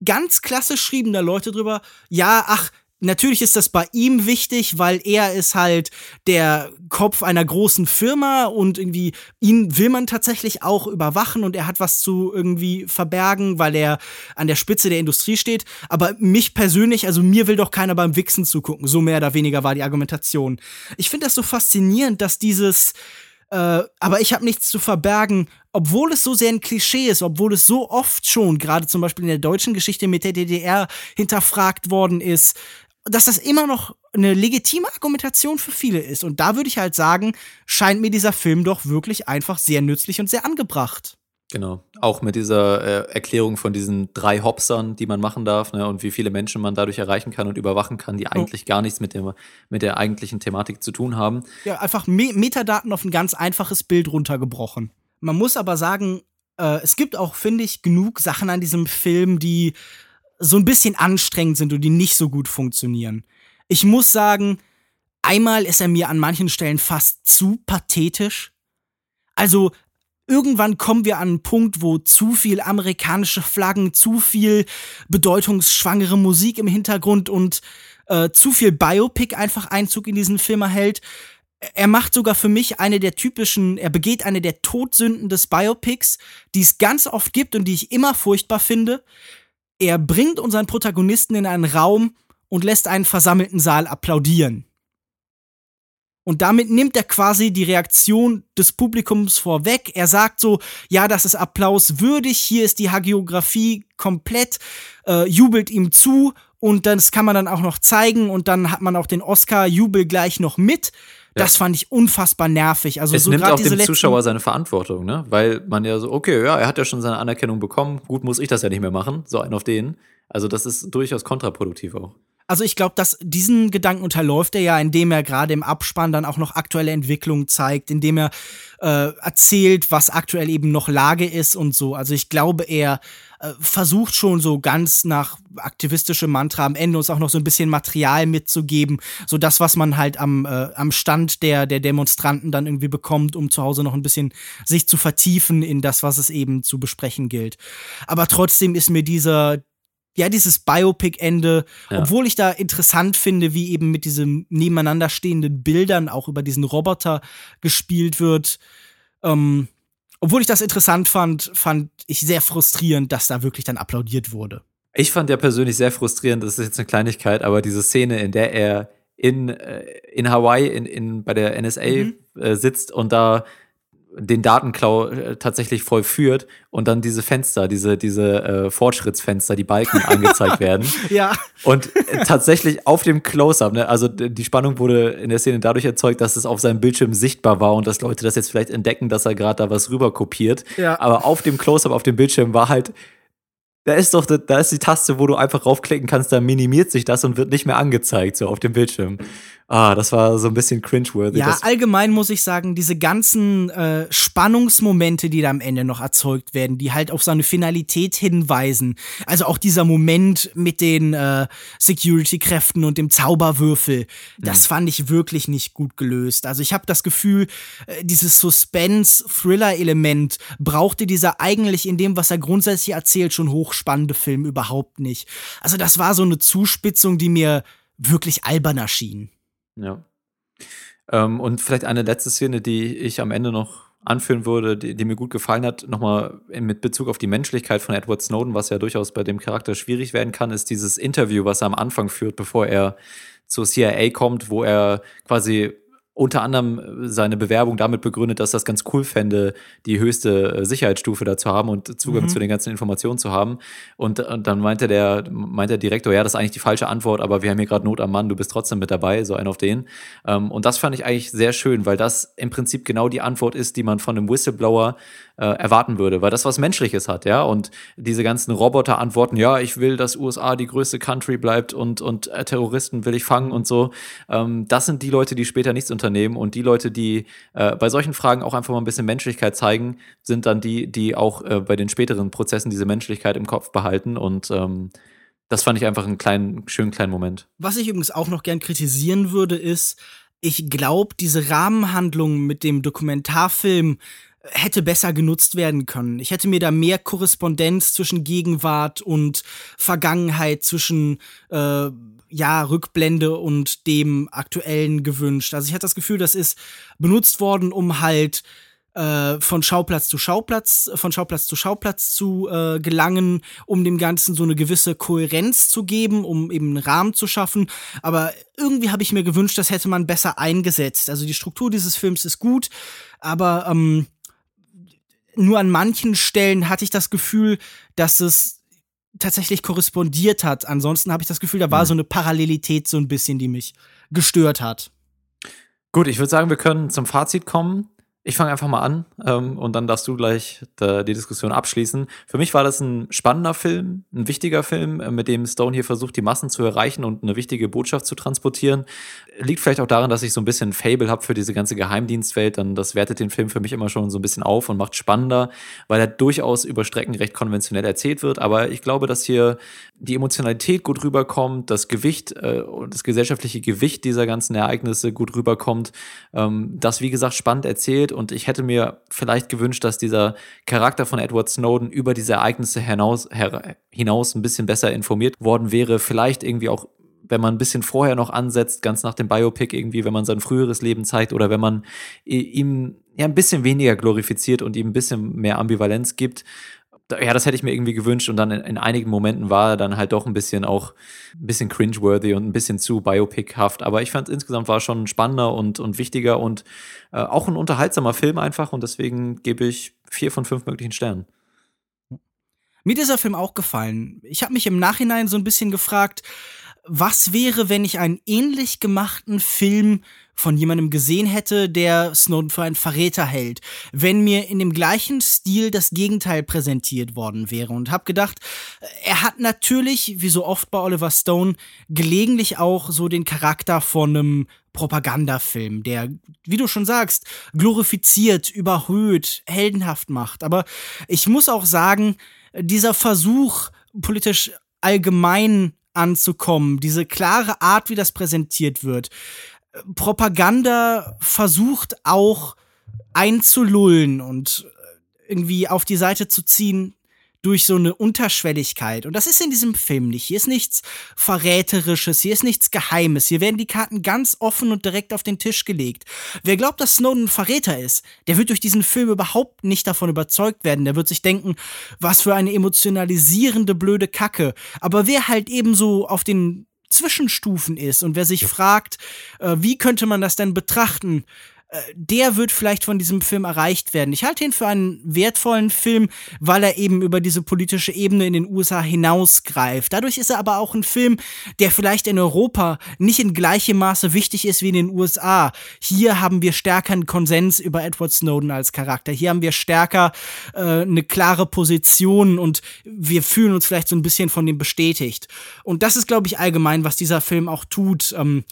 ganz klassisch schrieben da Leute drüber, ja, ach, Natürlich ist das bei ihm wichtig, weil er ist halt der Kopf einer großen Firma und irgendwie ihn will man tatsächlich auch überwachen und er hat was zu irgendwie verbergen, weil er an der Spitze der Industrie steht. Aber mich persönlich, also mir will doch keiner beim Wichsen zugucken. So mehr oder weniger war die Argumentation. Ich finde das so faszinierend, dass dieses äh, aber ich habe nichts zu verbergen, obwohl es so sehr ein Klischee ist, obwohl es so oft schon, gerade zum Beispiel in der deutschen Geschichte mit der DDR, hinterfragt worden ist, dass das immer noch eine legitime Argumentation für viele ist. Und da würde ich halt sagen, scheint mir dieser Film doch wirklich einfach sehr nützlich und sehr angebracht. Genau. Auch mit dieser äh, Erklärung von diesen drei Hopsern, die man machen darf, ne, und wie viele Menschen man dadurch erreichen kann und überwachen kann, die eigentlich oh. gar nichts mit, dem, mit der eigentlichen Thematik zu tun haben. Ja, einfach Me Metadaten auf ein ganz einfaches Bild runtergebrochen. Man muss aber sagen, äh, es gibt auch, finde ich, genug Sachen an diesem Film, die so ein bisschen anstrengend sind und die nicht so gut funktionieren. Ich muss sagen, einmal ist er mir an manchen Stellen fast zu pathetisch. Also irgendwann kommen wir an einen Punkt, wo zu viel amerikanische Flaggen, zu viel bedeutungsschwangere Musik im Hintergrund und äh, zu viel Biopic einfach Einzug in diesen Film erhält. Er macht sogar für mich eine der typischen, er begeht eine der Todsünden des Biopics, die es ganz oft gibt und die ich immer furchtbar finde. Er bringt unseren Protagonisten in einen Raum und lässt einen versammelten Saal applaudieren. Und damit nimmt er quasi die Reaktion des Publikums vorweg. Er sagt so, ja, das ist Applaus würdig, hier ist die Hagiografie komplett, äh, jubelt ihm zu und das kann man dann auch noch zeigen und dann hat man auch den Oscar-Jubel gleich noch mit. Das fand ich unfassbar nervig. Also es so nimmt auch dem Zuschauer seine Verantwortung, ne? Weil man ja so, okay, ja, er hat ja schon seine Anerkennung bekommen, gut muss ich das ja nicht mehr machen, so einen auf den. Also das ist durchaus kontraproduktiv auch. Also ich glaube, dass diesen Gedanken unterläuft er ja, indem er gerade im Abspann dann auch noch aktuelle Entwicklungen zeigt, indem er äh, erzählt, was aktuell eben noch Lage ist und so. Also ich glaube, er äh, versucht schon so ganz nach aktivistischem Mantra am Ende uns auch noch so ein bisschen Material mitzugeben, so das, was man halt am, äh, am Stand der, der Demonstranten dann irgendwie bekommt, um zu Hause noch ein bisschen sich zu vertiefen in das, was es eben zu besprechen gilt. Aber trotzdem ist mir dieser, ja, dieses Biopic-Ende, ja. obwohl ich da interessant finde, wie eben mit diesen nebeneinander stehenden Bildern auch über diesen Roboter gespielt wird. Ähm, obwohl ich das interessant fand, fand ich sehr frustrierend, dass da wirklich dann applaudiert wurde. Ich fand ja persönlich sehr frustrierend, das ist jetzt eine Kleinigkeit, aber diese Szene, in der er in, äh, in Hawaii in, in, bei der NSA mhm. äh, sitzt und da den Datenklau äh, tatsächlich vollführt und dann diese Fenster, diese, diese äh, Fortschrittsfenster, die Balken angezeigt werden. Ja. Und äh, tatsächlich auf dem Close-Up, ne, also die Spannung wurde in der Szene dadurch erzeugt, dass es auf seinem Bildschirm sichtbar war und dass Leute das jetzt vielleicht entdecken, dass er gerade da was rüber kopiert. Ja. Aber auf dem Close-Up auf dem Bildschirm war halt da ist doch, da ist die Taste, wo du einfach raufklicken kannst, da minimiert sich das und wird nicht mehr angezeigt, so auf dem Bildschirm. Ah, das war so ein bisschen cringeworthy. Ja, allgemein muss ich sagen, diese ganzen äh, Spannungsmomente, die da am Ende noch erzeugt werden, die halt auf seine Finalität hinweisen. Also auch dieser Moment mit den äh, Security-Kräften und dem Zauberwürfel, das fand ich wirklich nicht gut gelöst. Also ich habe das Gefühl, äh, dieses Suspense-Thriller-Element brauchte dieser eigentlich in dem, was er grundsätzlich erzählt, schon hochspannende Film überhaupt nicht. Also das war so eine Zuspitzung, die mir wirklich albern erschien. Ja. Ähm, und vielleicht eine letzte Szene, die ich am Ende noch anführen würde, die, die mir gut gefallen hat, nochmal mit Bezug auf die Menschlichkeit von Edward Snowden, was ja durchaus bei dem Charakter schwierig werden kann, ist dieses Interview, was er am Anfang führt, bevor er zur CIA kommt, wo er quasi unter anderem seine Bewerbung damit begründet, dass das ganz cool fände, die höchste äh, Sicherheitsstufe da zu haben und Zugang Mhm. zu den ganzen Informationen zu haben. Und, und dann meinte der, meint der Direktor, ja, das ist eigentlich die falsche Antwort, aber wir haben hier gerade Not am Mann, du bist trotzdem mit dabei, so ein auf den. Ähm, und das fand ich eigentlich sehr schön, weil das im Prinzip genau die Antwort ist, die man von einem Whistleblower äh, erwarten würde, weil das was Menschliches hat, ja. Und diese ganzen Roboter antworten, ja, ich will, dass USA die größte Country bleibt und, und äh, Terroristen will ich fangen und so. Ähm, das sind die Leute, die später nichts unternehmen und die Leute, die äh, bei solchen Fragen auch einfach mal ein bisschen Menschlichkeit zeigen, sind dann die, die auch äh, bei den späteren Prozessen diese Menschlichkeit im Kopf behalten und ähm, das fand ich einfach einen kleinen, schönen kleinen Moment. Was ich übrigens auch noch gern kritisieren würde, ist, ich glaube, diese Rahmenhandlung mit dem Dokumentarfilm hätte besser genutzt werden können. Ich hätte mir da mehr Korrespondenz zwischen Gegenwart und Vergangenheit, zwischen äh, ja, Rückblende und dem aktuellen gewünscht. Also ich hatte das Gefühl, das ist benutzt worden, um halt äh, von Schauplatz zu Schauplatz, von Schauplatz zu Schauplatz zu äh, gelangen, um dem Ganzen so eine gewisse Kohärenz zu geben, um eben einen Rahmen zu schaffen. Aber irgendwie habe ich mir gewünscht, das hätte man besser eingesetzt. Also die Struktur dieses Films ist gut, aber ähm, nur an manchen Stellen hatte ich das Gefühl, dass es tatsächlich korrespondiert hat. Ansonsten habe ich das Gefühl, da war so eine Parallelität so ein bisschen, die mich gestört hat. Gut, ich würde sagen, wir können zum Fazit kommen. Ich fange einfach mal an ähm, und dann darfst du gleich da, die Diskussion abschließen. Für mich war das ein spannender Film, ein wichtiger Film, äh, mit dem Stone hier versucht, die Massen zu erreichen und eine wichtige Botschaft zu transportieren. Liegt vielleicht auch daran, dass ich so ein bisschen Fable habe für diese ganze Geheimdienstwelt. Dann das wertet den Film für mich immer schon so ein bisschen auf und macht spannender, weil er durchaus über Strecken recht konventionell erzählt wird. Aber ich glaube, dass hier die Emotionalität gut rüberkommt, das Gewicht äh, das gesellschaftliche Gewicht dieser ganzen Ereignisse gut rüberkommt. Ähm, das, wie gesagt, spannend erzählt und ich hätte mir vielleicht gewünscht, dass dieser Charakter von Edward Snowden über diese Ereignisse hinaus, her, hinaus ein bisschen besser informiert worden wäre. Vielleicht irgendwie auch wenn man ein bisschen vorher noch ansetzt, ganz nach dem Biopic irgendwie, wenn man sein früheres Leben zeigt oder wenn man ihm ja ein bisschen weniger glorifiziert und ihm ein bisschen mehr Ambivalenz gibt. Ja, das hätte ich mir irgendwie gewünscht und dann in, in einigen Momenten war er dann halt doch ein bisschen auch ein bisschen cringeworthy und ein bisschen zu Biopic-haft. Aber ich fand insgesamt war schon spannender und, und wichtiger und äh, auch ein unterhaltsamer Film einfach und deswegen gebe ich vier von fünf möglichen Sternen. Mir dieser Film auch gefallen. Ich habe mich im Nachhinein so ein bisschen gefragt, was wäre, wenn ich einen ähnlich gemachten Film von jemandem gesehen hätte, der Snowden für einen Verräter hält, wenn mir in dem gleichen Stil das Gegenteil präsentiert worden wäre und habe gedacht, er hat natürlich, wie so oft bei Oliver Stone, gelegentlich auch so den Charakter von einem Propagandafilm, der, wie du schon sagst, glorifiziert, überhöht, heldenhaft macht. Aber ich muss auch sagen, dieser Versuch, politisch allgemein anzukommen, diese klare Art, wie das präsentiert wird. Propaganda versucht auch einzulullen und irgendwie auf die Seite zu ziehen durch so eine Unterschwelligkeit. Und das ist in diesem Film nicht. Hier ist nichts Verräterisches, hier ist nichts Geheimes. Hier werden die Karten ganz offen und direkt auf den Tisch gelegt. Wer glaubt, dass Snowden ein Verräter ist, der wird durch diesen Film überhaupt nicht davon überzeugt werden. Der wird sich denken, was für eine emotionalisierende, blöde Kacke. Aber wer halt eben so auf den Zwischenstufen ist. Und wer sich fragt, äh, wie könnte man das denn betrachten, der wird vielleicht von diesem Film erreicht werden. Ich halte ihn für einen wertvollen Film, weil er eben über diese politische Ebene in den USA hinausgreift. Dadurch ist er aber auch ein Film, der vielleicht in Europa nicht in gleichem Maße wichtig ist wie in den USA. Hier haben wir stärker einen Konsens über Edward Snowden als Charakter. Hier haben wir stärker äh, eine klare Position und wir fühlen uns vielleicht so ein bisschen von dem bestätigt. Und das ist, glaube ich, allgemein, was dieser Film auch tut. Ähm,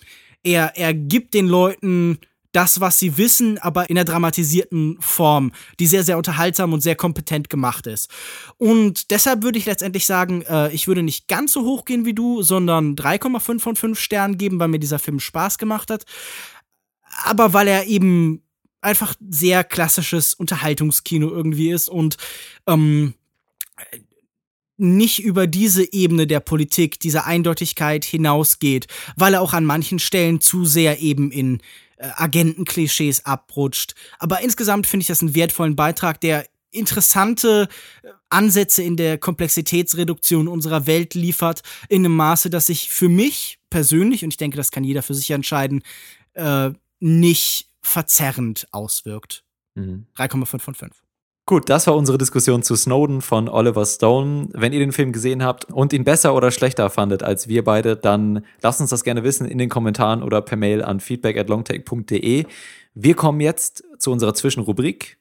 Er, er gibt den Leuten das, was sie wissen, aber in einer dramatisierten Form, die sehr, sehr unterhaltsam und sehr kompetent gemacht ist. Und deshalb würde ich letztendlich sagen, äh, ich würde nicht ganz so hoch gehen wie du, sondern 3,5 von 5 Sternen geben, weil mir dieser Film Spaß gemacht hat. Aber weil er eben einfach sehr klassisches Unterhaltungskino irgendwie ist und ähm, nicht über diese Ebene der Politik, dieser Eindeutigkeit hinausgeht, weil er auch an manchen Stellen zu sehr eben in äh, Agentenklischees abrutscht. Aber insgesamt finde ich das einen wertvollen Beitrag, der interessante äh, Ansätze in der Komplexitätsreduktion unserer Welt liefert, in einem Maße, dass sich für mich persönlich, und ich denke, das kann jeder für sich entscheiden, äh, nicht verzerrend auswirkt. Mhm. 3,5 von 5. Gut, das war unsere Diskussion zu Snowden von Oliver Stone. Wenn ihr den Film gesehen habt und ihn besser oder schlechter fandet als wir beide, dann lasst uns das gerne wissen in den Kommentaren oder per Mail an feedback at longtake.de. Wir kommen jetzt zu unserer Zwischenrubrik,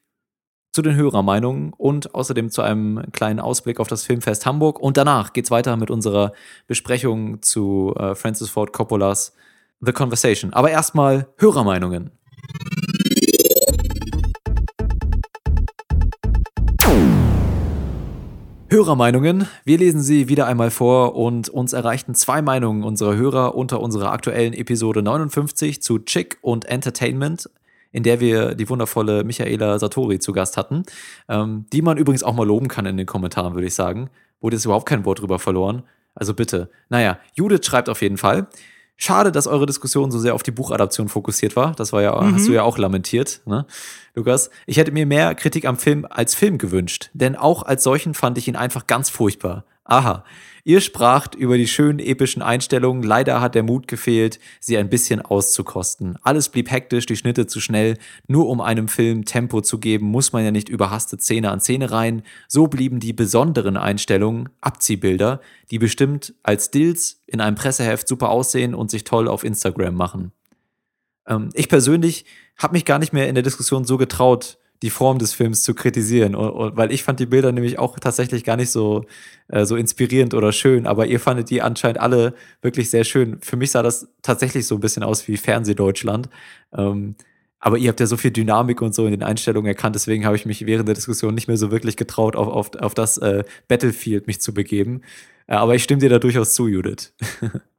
zu den Hörermeinungen und außerdem zu einem kleinen Ausblick auf das Filmfest Hamburg. Und danach geht's weiter mit unserer Besprechung zu äh, Francis Ford Coppolas The Conversation. Aber erstmal Hörermeinungen. Hörermeinungen. Wir lesen sie wieder einmal vor und uns erreichten zwei Meinungen unserer Hörer unter unserer aktuellen Episode 59 zu Chick und Entertainment, in der wir die wundervolle Michaela Satori zu Gast hatten, ähm, die man übrigens auch mal loben kann in den Kommentaren, würde ich sagen. Wurde jetzt überhaupt kein Wort drüber verloren. Also bitte. Naja, Judith schreibt auf jeden Fall. Schade, dass eure Diskussion so sehr auf die Buchadaption fokussiert war. Das war ja, mhm. hast du ja auch lamentiert, ne, Lukas. Ich hätte mir mehr Kritik am Film als Film gewünscht, denn auch als solchen fand ich ihn einfach ganz furchtbar. Aha. Ihr spracht über die schönen epischen Einstellungen. Leider hat der Mut gefehlt, sie ein bisschen auszukosten. Alles blieb hektisch, die Schnitte zu schnell. Nur um einem Film Tempo zu geben, muss man ja nicht überhastet Szene an Szene rein. So blieben die besonderen Einstellungen, Abziehbilder, die bestimmt als Stills in einem Presseheft super aussehen und sich toll auf Instagram machen. Ähm, ich persönlich habe mich gar nicht mehr in der Diskussion so getraut, die Form des Films zu kritisieren. Und, und, weil ich fand die Bilder nämlich auch tatsächlich gar nicht so, äh, so inspirierend oder schön, aber ihr fandet die anscheinend alle wirklich sehr schön. Für mich sah das tatsächlich so ein bisschen aus wie Fernsehdeutschland. Ähm, aber ihr habt ja so viel Dynamik und so in den Einstellungen erkannt, deswegen habe ich mich während der Diskussion nicht mehr so wirklich getraut, auf, auf, auf das äh, Battlefield mich zu begeben. Äh, aber ich stimme dir da durchaus zu, Judith.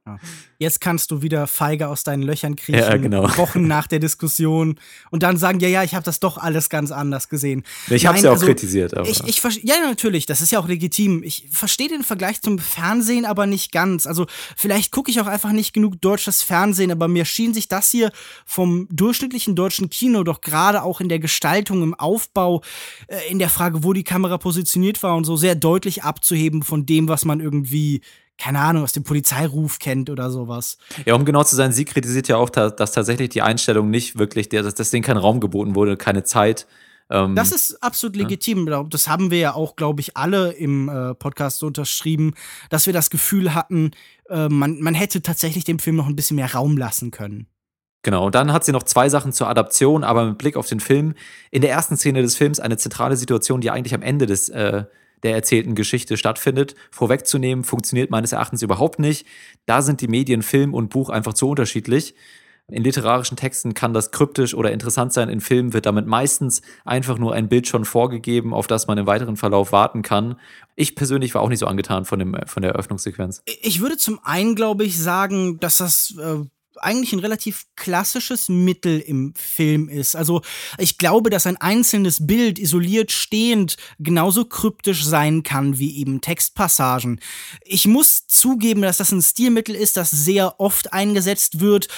Jetzt kannst du wieder feige aus deinen Löchern kriechen, ja, genau. Wochen nach der Diskussion und dann sagen, ja, ja, ich habe das doch alles ganz anders gesehen. Ich habe es ja auch also, kritisiert. Aber. Ich, ich, ja, natürlich, das ist ja auch legitim. Ich verstehe den Vergleich zum Fernsehen aber nicht ganz. Also vielleicht gucke ich auch einfach nicht genug deutsches Fernsehen, aber mir schien sich das hier vom durchschnittlichen deutschen Kino doch gerade auch in der Gestaltung, im Aufbau, äh, in der Frage, wo die Kamera positioniert war und so sehr deutlich abzuheben von dem, was man irgendwie keine Ahnung, aus dem Polizeiruf kennt oder sowas. Ja, um genau zu sein, sie kritisiert ja auch, dass tatsächlich die Einstellung nicht wirklich, dass das Ding kein Raum geboten wurde, keine Zeit. Ähm, das ist absolut legitim. Ja. Das haben wir ja auch, glaube ich, alle im äh, Podcast so unterschrieben, dass wir das Gefühl hatten, äh, man, man hätte tatsächlich dem Film noch ein bisschen mehr Raum lassen können. Genau, und dann hat sie noch zwei Sachen zur Adaption, aber mit Blick auf den Film. In der ersten Szene des Films eine zentrale Situation, die eigentlich am Ende des äh, der erzählten Geschichte stattfindet. Vorwegzunehmen, funktioniert meines Erachtens überhaupt nicht. Da sind die Medien, Film und Buch einfach zu unterschiedlich. In literarischen Texten kann das kryptisch oder interessant sein. In Filmen wird damit meistens einfach nur ein Bild schon vorgegeben, auf das man im weiteren Verlauf warten kann. Ich persönlich war auch nicht so angetan von, dem, von der Eröffnungssequenz. Ich würde zum einen, glaube ich, sagen, dass das äh, eigentlich ein relativ klassisches Mittel im Film ist. Also ich glaube, dass ein einzelnes Bild isoliert stehend genauso kryptisch sein kann wie eben Textpassagen. Ich muss zugeben, dass das ein Stilmittel ist, das sehr oft eingesetzt wird,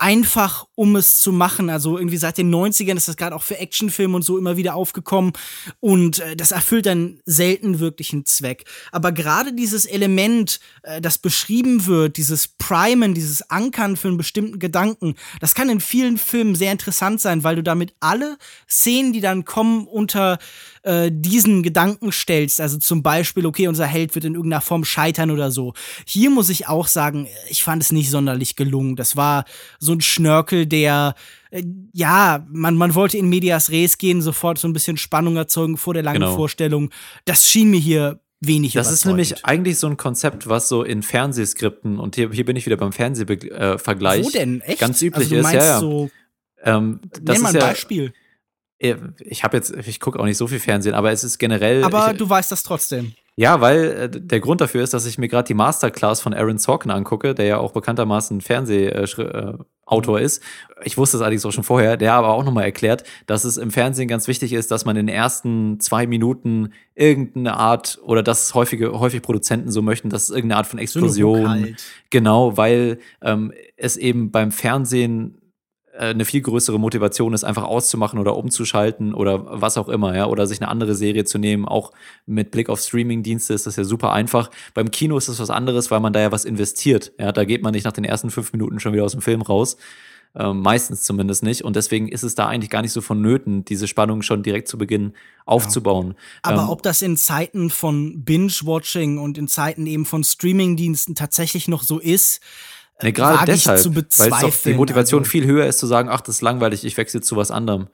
einfach, um es zu machen. Also irgendwie seit den 90ern ist das gerade auch für Actionfilme und so immer wieder aufgekommen und äh, das erfüllt dann selten wirklich einen Zweck. Aber gerade dieses Element, äh, das beschrieben wird, dieses Primen, dieses Ankern für einen bestimmten Gedanken, das kann in vielen Filmen sehr interessant sein, weil du damit alle Szenen, die dann kommen, unter äh, diesen Gedanken stellst. Also zum Beispiel, okay, unser Held wird in irgendeiner Form scheitern oder so. Hier muss ich auch sagen, ich fand es nicht sonderlich gelungen. Das war so ein Schnörkel, der äh, ja, man, man wollte in Medias Res gehen, sofort so ein bisschen Spannung erzeugen vor der langen genau. Vorstellung. Das schien mir hier wenig Das ist nämlich eigentlich so ein Konzept, was so in Fernsehskripten, und hier, hier bin ich wieder beim Fernsehvergleich, Wo denn? Echt? ganz üblich also, du ist. Ja, ja. So, ähm, das ist ein ja, Beispiel. ich habe jetzt, ich gucke auch nicht so viel Fernsehen, aber es ist generell. Aber ich, du weißt das trotzdem. Ja, weil äh, der Grund dafür ist, dass ich mir gerade die Masterclass von Aaron Sorkin angucke, der ja auch bekanntermaßen Fernsehautor ist. Ich wusste es allerdings auch schon vorher, der aber auch nochmal erklärt, dass es im Fernsehen ganz wichtig ist, dass man in den ersten zwei Minuten irgendeine Art, oder dass häufige, häufig Produzenten so möchten, dass es irgendeine Art von Explosion, halt. genau, weil ähm, es eben beim Fernsehen äh, eine viel größere Motivation ist, einfach auszumachen oder umzuschalten oder was auch immer, ja, oder sich eine andere Serie zu nehmen. Auch mit Blick auf Streaming-Dienste ist das ja super einfach. Beim Kino ist das was anderes, weil man da ja was investiert. Ja, da geht man nicht nach den ersten fünf Minuten schon wieder aus dem Film raus. Ähm, meistens zumindest nicht. Und deswegen ist es da eigentlich gar nicht so vonnöten, diese Spannung schon direkt zu Beginn aufzubauen. Aber Ähm, ob das in Zeiten von Binge-Watching und in Zeiten eben von Streaming-Diensten tatsächlich noch so ist, äh, Nee, gerade wage ich deshalb, weil die Motivation also. viel höher ist, zu sagen, ach, das ist langweilig, ich wechsle zu was anderem.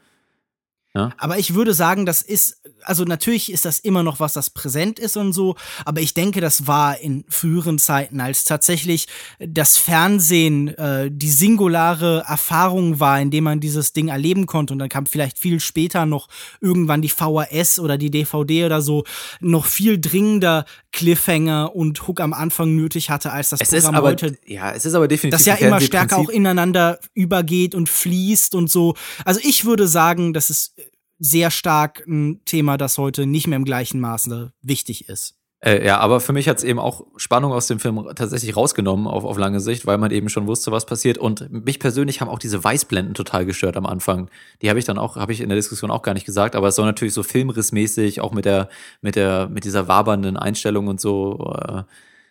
Aber ich würde sagen, das ist, also natürlich ist das immer noch was, das präsent ist und so, aber ich denke, das war in früheren Zeiten, als tatsächlich das Fernsehen äh, die singulare Erfahrung war, in dem man dieses Ding erleben konnte. Und dann kam vielleicht viel später noch irgendwann die VHS oder die DVD oder so, noch viel dringender Cliffhanger und Hook am Anfang nötig hatte, als das Es ist Programm aber, heute ja, es ist aber definitiv das ja immer stärker auch ineinander übergeht und fließt und so. Also ich würde sagen, das ist sehr stark ein Thema, das heute nicht mehr im gleichen Maße wichtig ist. Äh, ja, aber für mich hat es eben auch Spannung aus dem Film tatsächlich rausgenommen auf, auf lange Sicht, weil man eben schon wusste, was passiert. Und mich persönlich haben auch diese Weißblenden total gestört am Anfang. Die habe ich dann auch, habe ich in der Diskussion auch gar nicht gesagt, aber es soll natürlich so filmrissmäßig, auch mit der, mit der, mit dieser wabernden Einstellung und so. Äh,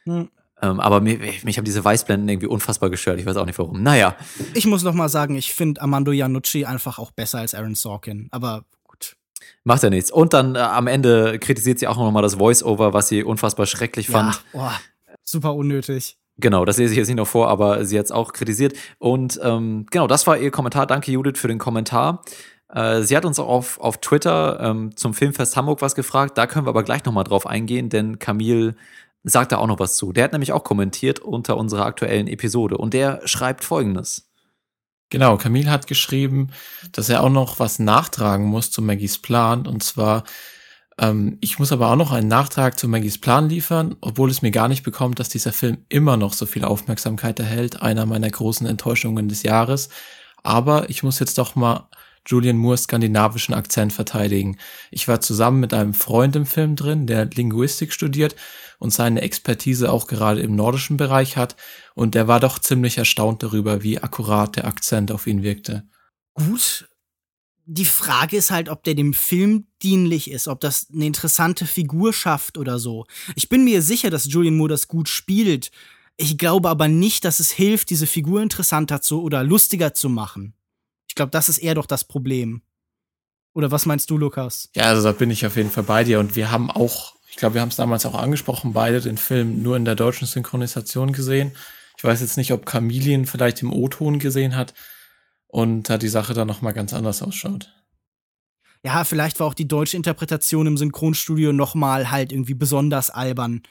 Hm. Ähm, aber mich, mich haben diese Weißblenden irgendwie unfassbar gestört. Ich weiß auch nicht warum. Naja, Ich muss noch mal sagen, ich finde Armando Iannucci einfach auch besser als Aaron Sorkin. Aber gut. macht ja nichts. Und dann äh, am Ende kritisiert sie auch noch mal das Voice-Over, was sie unfassbar schrecklich fand. Ja, boah, super unnötig. Genau, das lese ich jetzt nicht noch vor, aber sie hat es auch kritisiert. Und ähm, genau, das war ihr Kommentar. Danke, Judith, für den Kommentar. Äh, sie hat uns auch auf, auf Twitter ähm, zum Filmfest Hamburg was gefragt. Da können wir aber gleich noch mal drauf eingehen, denn Camille sagt da auch noch was zu. Der hat nämlich auch kommentiert unter unserer aktuellen Episode und der schreibt folgendes. Genau, Camille hat geschrieben, dass er auch noch was nachtragen muss zu Maggies Plan. Und zwar, ähm, ich muss aber auch noch einen Nachtrag zu Maggies Plan liefern, obwohl es mir gar nicht bekommt, dass dieser Film immer noch so viel Aufmerksamkeit erhält. Einer meiner großen Enttäuschungen des Jahres. Aber ich muss jetzt doch mal Julian Moores skandinavischen Akzent verteidigen. Ich war zusammen mit einem Freund im Film drin, der Linguistik studiert und seine Expertise auch gerade im nordischen Bereich hat. Und der war doch ziemlich erstaunt darüber, wie akkurat der Akzent auf ihn wirkte. Gut. Die Frage ist halt, ob der dem Film dienlich ist, ob das eine interessante Figur schafft oder so. Ich bin mir sicher, dass Julian Moore das gut spielt. Ich glaube aber nicht, dass es hilft, diese Figur interessanter zu oder lustiger zu machen. Ich glaube, das ist eher doch das Problem. Oder was meinst du, Lukas? Ja, also da bin ich auf jeden Fall bei dir. Und wir haben auch, ich glaube, wir haben es damals auch angesprochen, beide den Film nur in der deutschen Synchronisation gesehen. Ich weiß jetzt nicht, ob Chameleon vielleicht im O-Ton gesehen hat und da die Sache dann nochmal ganz anders ausschaut. Ja, vielleicht war auch die deutsche Interpretation im Synchronstudio noch mal halt irgendwie besonders albern.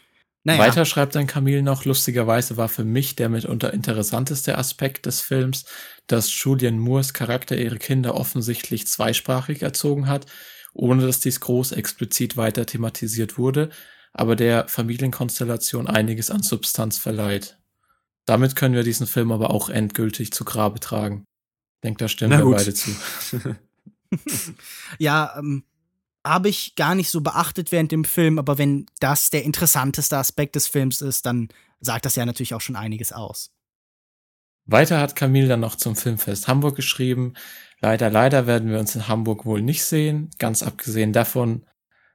Naja, Weiter schreibt dann Camille noch, lustigerweise war für mich der mitunter interessanteste Aspekt des Films, dass Julian Moores Charakter ihre Kinder offensichtlich zweisprachig erzogen hat, ohne dass dies groß explizit weiter thematisiert wurde, aber der Familienkonstellation einiges an Substanz verleiht. Damit können wir diesen Film aber auch endgültig zu Grabe tragen. Ich denke, da stimmen wir beide zu. ja, ähm, habe ich gar nicht so beachtet während dem Film, aber wenn das der interessanteste Aspekt des Films ist, dann sagt das ja natürlich auch schon einiges aus. Weiter hat Camille dann noch zum Filmfest Hamburg geschrieben. Leider, leider werden wir uns in Hamburg wohl nicht sehen. Ganz abgesehen davon,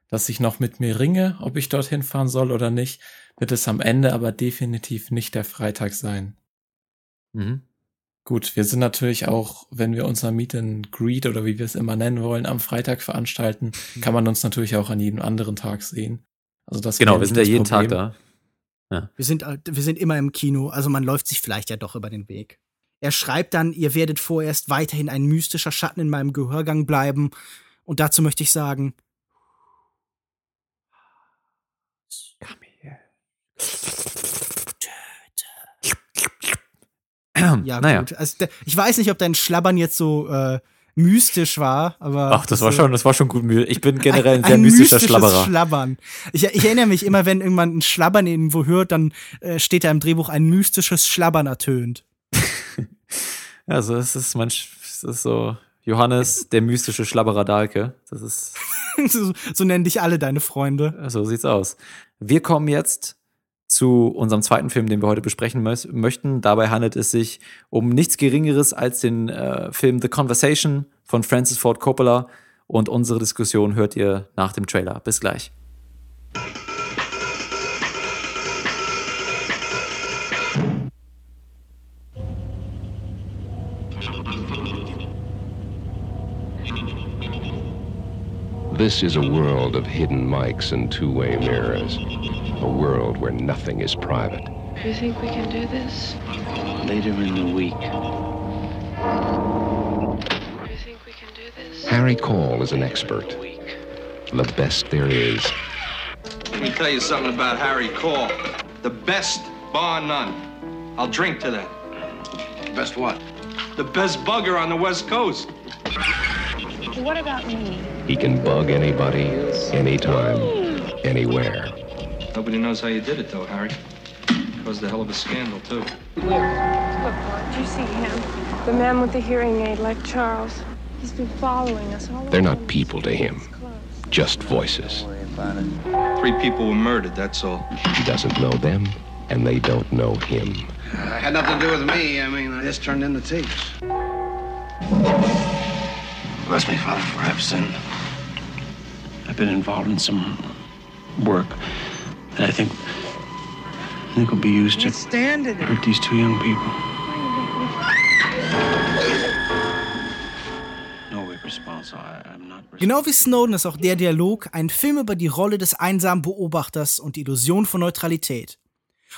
dass ich noch mit mir ringe, ob ich dorthin fahren soll oder nicht, wird es am Ende aber definitiv nicht der Freitag sein. Mhm. Gut, wir sind natürlich auch, wenn wir unser Meet and Greet oder wie wir es immer nennen wollen, am Freitag veranstalten, kann man uns natürlich auch an jedem anderen Tag sehen. Also das Genau, wir sind ja jeden Tag Problem. Da. Wir sind, wir sind immer im Kino, also man läuft sich vielleicht ja doch über den Weg. Er schreibt dann, ihr werdet vorerst weiterhin ein mystischer Schatten in meinem Gehörgang bleiben. Und dazu möchte ich sagen, Ja, naja. gut. Also, ich weiß nicht, ob dein Schlabbern jetzt so äh, mystisch war, aber. Ach, das war äh, schon, das war schon gut. Ich bin generell ein ein, sehr ein mystischer mystisches Schlabberer. Schlabbern. Ich, ich erinnere mich immer, wenn irgendwann ein Schlabbern irgendwo hört, dann äh, steht da im Drehbuch ein mystisches Schlabbern ertönt. Also es ist manch, es ist so Johannes, der mystische Schlabberer Dahlke. Das ist, so, so nennen dich alle deine Freunde. so sieht's aus. Wir kommen jetzt zu unserem zweiten Film, den wir heute besprechen mö möchten. Dabei handelt es sich um nichts Geringeres als den äh, Film The Conversation von Francis Ford Coppola. Und unsere Diskussion hört ihr nach dem Trailer. Bis gleich. This is a world of hidden mics and two-way mirrors. A world where nothing is private. Do you think we can do this? Later in the week. Do you think we can do this? Harry Call is an expert. The best there is. Let me tell you something about Harry Call. The best, bar none. I'll drink to that. Best what? The best bugger on the West Coast. What about me? He can bug anybody, anytime, anywhere. Nobody knows how you did it, though, Harry. Caused a hell of a scandal, too. Look, Bart, do you see him? The man with the hearing aid, like Charles. He's been following us all They're not people to him, just voices. Three people were murdered, that's all. He doesn't know them, and they don't know him. Uh, had nothing to do with me. I mean, I just turned in the tapes. Bless me, Father, for I've sinned. I've been involved in some work that I think I think will be used to hurt these two young people. Genau wie Snowden ist auch der Dialog ein Film über die Rolle des einsamen Beobachters und die Illusion von Neutralität.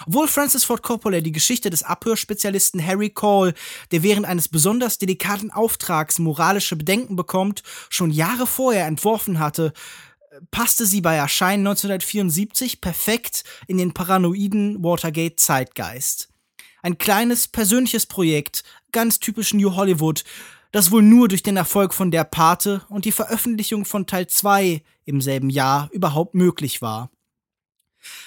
Obwohl Francis Ford Coppola die Geschichte des Abhörspezialisten Harry Cole, der während eines besonders delikaten Auftrags moralische Bedenken bekommt, schon Jahre vorher entworfen hatte, passte sie bei Erscheinen 1974 perfekt in den paranoiden Watergate-Zeitgeist. Ein kleines, persönliches Projekt, ganz typisch New Hollywood, das wohl nur durch den Erfolg von Der Pate und die Veröffentlichung von Teil 2 im selben Jahr überhaupt möglich war.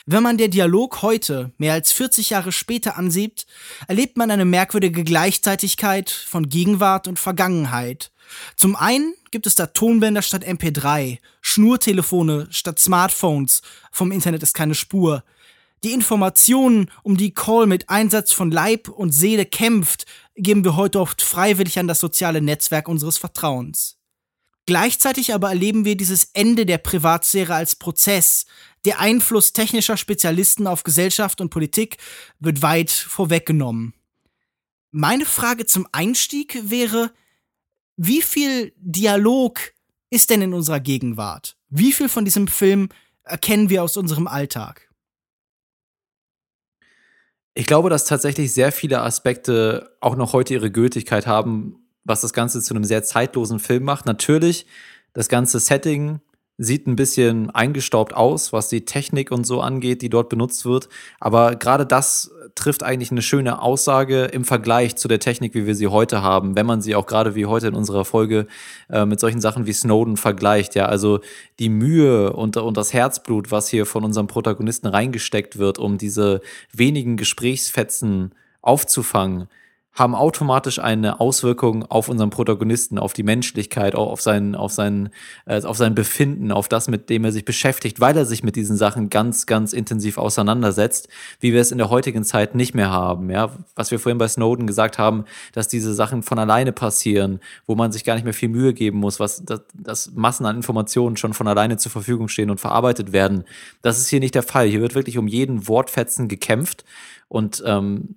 Wenn man der Dialog heute, mehr als 40 Jahre später ansieht, erlebt man eine merkwürdige Gleichzeitigkeit von Gegenwart und Vergangenheit. Zum einen gibt es da Tonbänder statt MP3, Schnurtelefone statt Smartphones, vom Internet ist keine Spur. Die Informationen, um die Call mit Einsatz von Leib und Seele kämpft, geben wir heute oft freiwillig an das soziale Netzwerk unseres Vertrauens. Gleichzeitig aber erleben wir dieses Ende der Privatsphäre als Prozess. Der Einfluss technischer Spezialisten auf Gesellschaft und Politik wird weit vorweggenommen. Meine Frage zum Einstieg wäre, wie viel Dialog ist denn in unserer Gegenwart? Wie viel von diesem Film erkennen wir aus unserem Alltag? Ich glaube, dass tatsächlich sehr viele Aspekte auch noch heute ihre Gültigkeit haben, was das Ganze zu einem sehr zeitlosen Film macht. Natürlich, das ganze Setting sieht ein bisschen eingestaubt aus, was die Technik und so angeht, die dort benutzt wird. Aber gerade das trifft eigentlich eine schöne Aussage im Vergleich zu der Technik, wie wir sie heute haben, wenn man sie auch gerade wie heute in unserer Folge äh, mit solchen Sachen wie Snowden vergleicht. Ja, also die Mühe und, und das Herzblut, was hier von unserem Protagonisten reingesteckt wird, um diese wenigen Gesprächsfetzen aufzufangen, haben automatisch eine Auswirkung auf unseren Protagonisten, auf die Menschlichkeit, auf sein, auf sein, äh, auf sein Befinden, auf das, mit dem er sich beschäftigt, weil er sich mit diesen Sachen ganz, ganz intensiv auseinandersetzt, wie wir es in der heutigen Zeit nicht mehr haben. Ja, was wir vorhin bei Snowden gesagt haben, dass diese Sachen von alleine passieren, wo man sich gar nicht mehr viel Mühe geben muss, was, dass, dass Massen an Informationen schon von alleine zur Verfügung stehen und verarbeitet werden. Das ist hier nicht der Fall. Hier wird wirklich um jeden Wortfetzen gekämpft und ähm,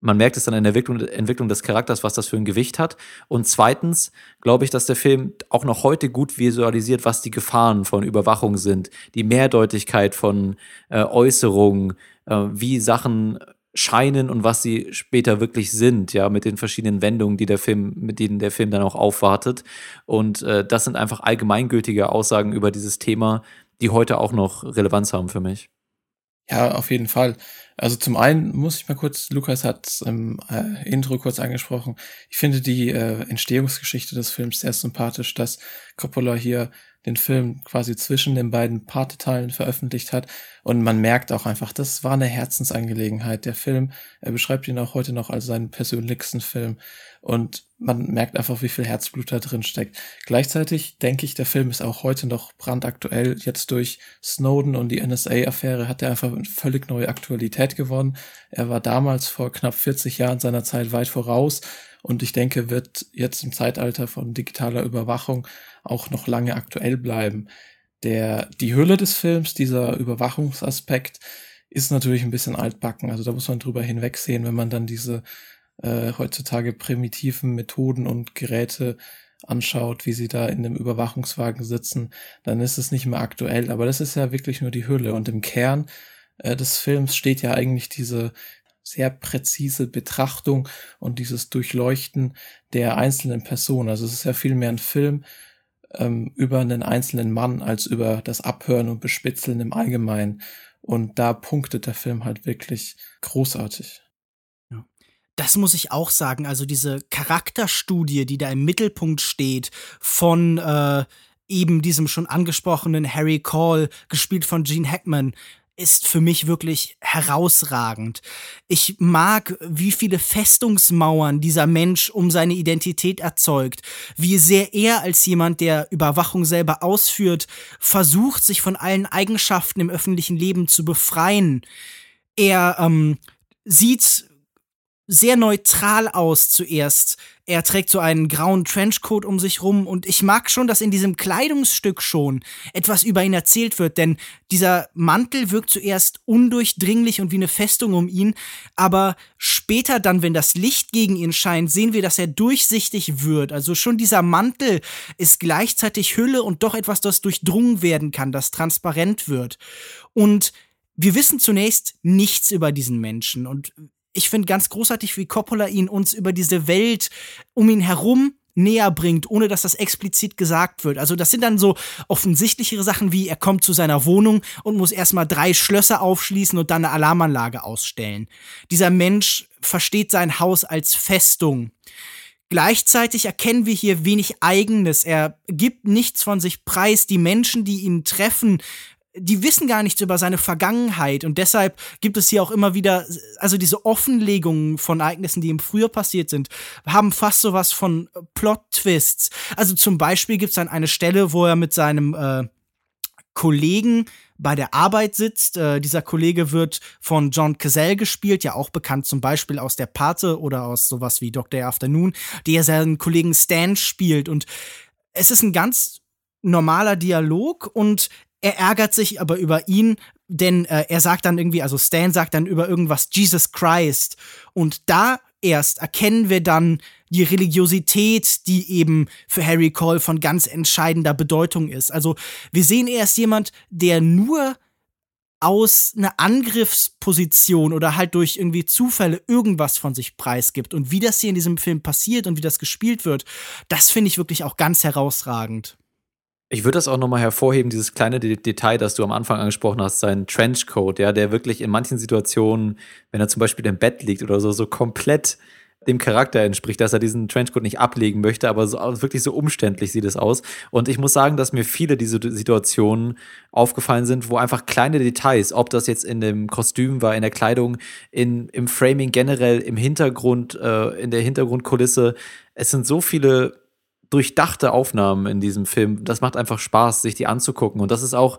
man merkt es dann in der Entwicklung, Entwicklung des Charakters, was das für ein Gewicht hat. Und zweitens glaube ich, dass der Film auch noch heute gut visualisiert, was die Gefahren von Überwachung sind, die Mehrdeutigkeit von äh, Äußerungen, äh, wie Sachen scheinen und was sie später wirklich sind, ja, mit den verschiedenen Wendungen, die der Film, mit denen der Film dann auch aufwartet. Und äh, das sind einfach allgemeingültige Aussagen über dieses Thema, die heute auch noch Relevanz haben für mich. Ja, auf jeden Fall. Also zum einen muss ich mal kurz, Lukas hat im äh, Intro kurz angesprochen, ich finde die äh, Entstehungsgeschichte des Films sehr sympathisch, dass Coppola hier den Film quasi zwischen den beiden Parteteilen veröffentlicht hat. Und man merkt auch einfach, das war eine Herzensangelegenheit. Der Film, er beschreibt ihn auch heute noch als seinen persönlichsten Film. Und man merkt einfach, wie viel Herzblut da drin steckt. Gleichzeitig denke ich, der Film ist auch heute noch brandaktuell. Jetzt durch Snowden und die NSA-Affäre hat er einfach eine völlig neue Aktualität gewonnen. Er war damals vor knapp 40 Jahren seiner Zeit weit voraus und ich denke, wird jetzt im Zeitalter von digitaler Überwachung auch noch lange aktuell bleiben. Der, die Hülle des Films, dieser Überwachungsaspekt, ist natürlich ein bisschen altbacken. Also da muss man drüber hinwegsehen, wenn man dann diese äh, heutzutage primitiven Methoden und Geräte anschaut, wie sie da in dem Überwachungswagen sitzen, dann ist es nicht mehr aktuell. Aber das ist ja wirklich nur die Hülle. Und im Kern äh, des Films steht ja eigentlich diese sehr präzise Betrachtung und dieses Durchleuchten der einzelnen Person. Also es ist ja viel mehr ein Film ähm, über einen einzelnen Mann als über das Abhören und Bespitzeln im Allgemeinen. Und da punktet der Film halt wirklich großartig. Das muss ich auch sagen. Also diese Charakterstudie, die da im Mittelpunkt steht von äh, eben diesem schon angesprochenen Harry Call, gespielt von Gene Hackman, ist für mich wirklich herausragend. Ich mag, wie viele Festungsmauern dieser Mensch um seine Identität erzeugt, wie sehr er als jemand, der Überwachung selber ausführt, versucht, sich von allen Eigenschaften im öffentlichen Leben zu befreien. Er ähm, sieht sehr neutral aus zuerst. Er trägt so einen grauen Trenchcoat um sich rum und ich mag schon, dass in diesem Kleidungsstück schon etwas über ihn erzählt wird, denn dieser Mantel wirkt zuerst undurchdringlich und wie eine Festung um ihn, aber später dann, wenn das Licht gegen ihn scheint, sehen wir, dass er durchsichtig wird. Also schon dieser Mantel ist gleichzeitig Hülle und doch etwas, das durchdrungen werden kann, das transparent wird. Und wir wissen zunächst nichts über diesen Menschen und ich finde ganz großartig, wie Coppola ihn uns über diese Welt um ihn herum näher bringt, ohne dass das explizit gesagt wird. Also das sind dann so offensichtlichere Sachen wie er kommt zu seiner Wohnung und muss erstmal drei Schlösser aufschließen und dann eine Alarmanlage ausstellen. Dieser Mensch versteht sein Haus als Festung. Gleichzeitig erkennen wir hier wenig Eigenes. Er gibt nichts von sich preis. Die Menschen, die ihn treffen, die wissen gar nichts über seine Vergangenheit und deshalb gibt es hier auch immer wieder, also diese Offenlegungen von Ereignissen, die ihm früher passiert sind, haben fast sowas von Plot-Twists. Also zum Beispiel gibt es dann eine Stelle, wo er mit seinem äh, Kollegen bei der Arbeit sitzt. Äh, dieser Kollege wird von John Cazell gespielt, ja auch bekannt zum Beispiel aus der Pate oder aus sowas wie Dr. Afternoon, der seinen Kollegen Stan spielt und es ist ein ganz normaler Dialog und er ärgert sich aber über ihn, denn äh, er sagt dann irgendwie, also Stan sagt dann über irgendwas Jesus Christ. Und da erst erkennen wir dann die Religiosität, die eben für Harry Cole von ganz entscheidender Bedeutung ist. Also wir sehen erst jemand, der nur aus einer Angriffsposition oder halt durch irgendwie Zufälle irgendwas von sich preisgibt. Und wie das hier in diesem Film passiert und wie das gespielt wird, das finde ich wirklich auch ganz herausragend. Ich würde das auch nochmal hervorheben, dieses kleine Detail, das du am Anfang angesprochen hast, sein Trenchcoat, ja, der wirklich in manchen Situationen, wenn er zum Beispiel im Bett liegt oder so, so komplett dem Charakter entspricht, dass er diesen Trenchcoat nicht ablegen möchte, aber so, wirklich so umständlich sieht es aus. Und ich muss sagen, dass mir viele diese Situationen aufgefallen sind, wo einfach kleine Details, ob das jetzt in dem Kostüm war, in der Kleidung, in, im Framing generell, im Hintergrund, äh, in der Hintergrundkulisse, es sind so viele durchdachte Aufnahmen in diesem Film. Das macht einfach Spaß, sich die anzugucken. Und das ist auch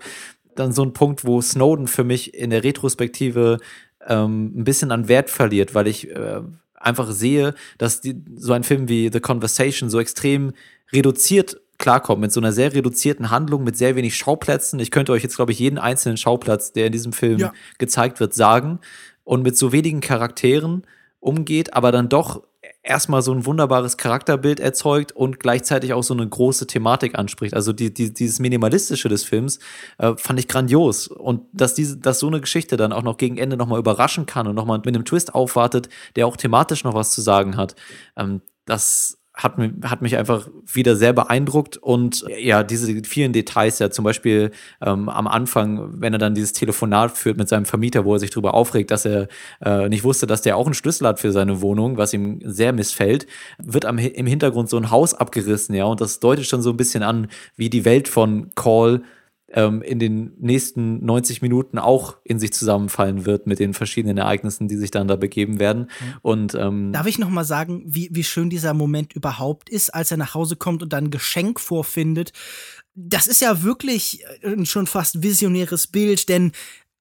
dann so ein Punkt, wo Snowden für mich in der Retrospektive ähm, ein bisschen an Wert verliert, weil ich äh, einfach sehe, dass die, so ein Film wie The Conversation so extrem reduziert klarkommt, mit so einer sehr reduzierten Handlung, mit sehr wenig Schauplätzen. Ich könnte euch jetzt, glaube ich, jeden einzelnen Schauplatz, der in diesem Film ja. gezeigt wird, sagen. Und mit so wenigen Charakteren umgeht, aber dann doch erstmal so ein wunderbares Charakterbild erzeugt und gleichzeitig auch so eine große Thematik anspricht. Also die, die, dieses Minimalistische des Films äh, fand ich grandios. Und dass, diese, dass so eine Geschichte dann auch noch gegen Ende nochmal überraschen kann und nochmal mit einem Twist aufwartet, der auch thematisch noch was zu sagen hat, ähm, das hat, hat mich einfach wieder sehr beeindruckt. Und ja, diese vielen Details, ja zum Beispiel ähm, am Anfang, wenn er dann dieses Telefonat führt mit seinem Vermieter, wo er sich darüber aufregt, dass er äh, nicht wusste, dass der auch einen Schlüssel hat für seine Wohnung, was ihm sehr missfällt, wird am, im Hintergrund so ein Haus abgerissen, ja, und das deutet schon so ein bisschen an, wie die Welt von Call ähm, in den nächsten 90 Minuten auch in sich zusammenfallen wird mit den verschiedenen Ereignissen, die sich dann da begeben werden. Mhm. Und ähm, darf ich noch mal sagen, wie wie schön dieser Moment überhaupt ist, als er nach Hause kommt und dann ein Geschenk vorfindet. Das ist ja wirklich ein schon fast visionäres Bild, denn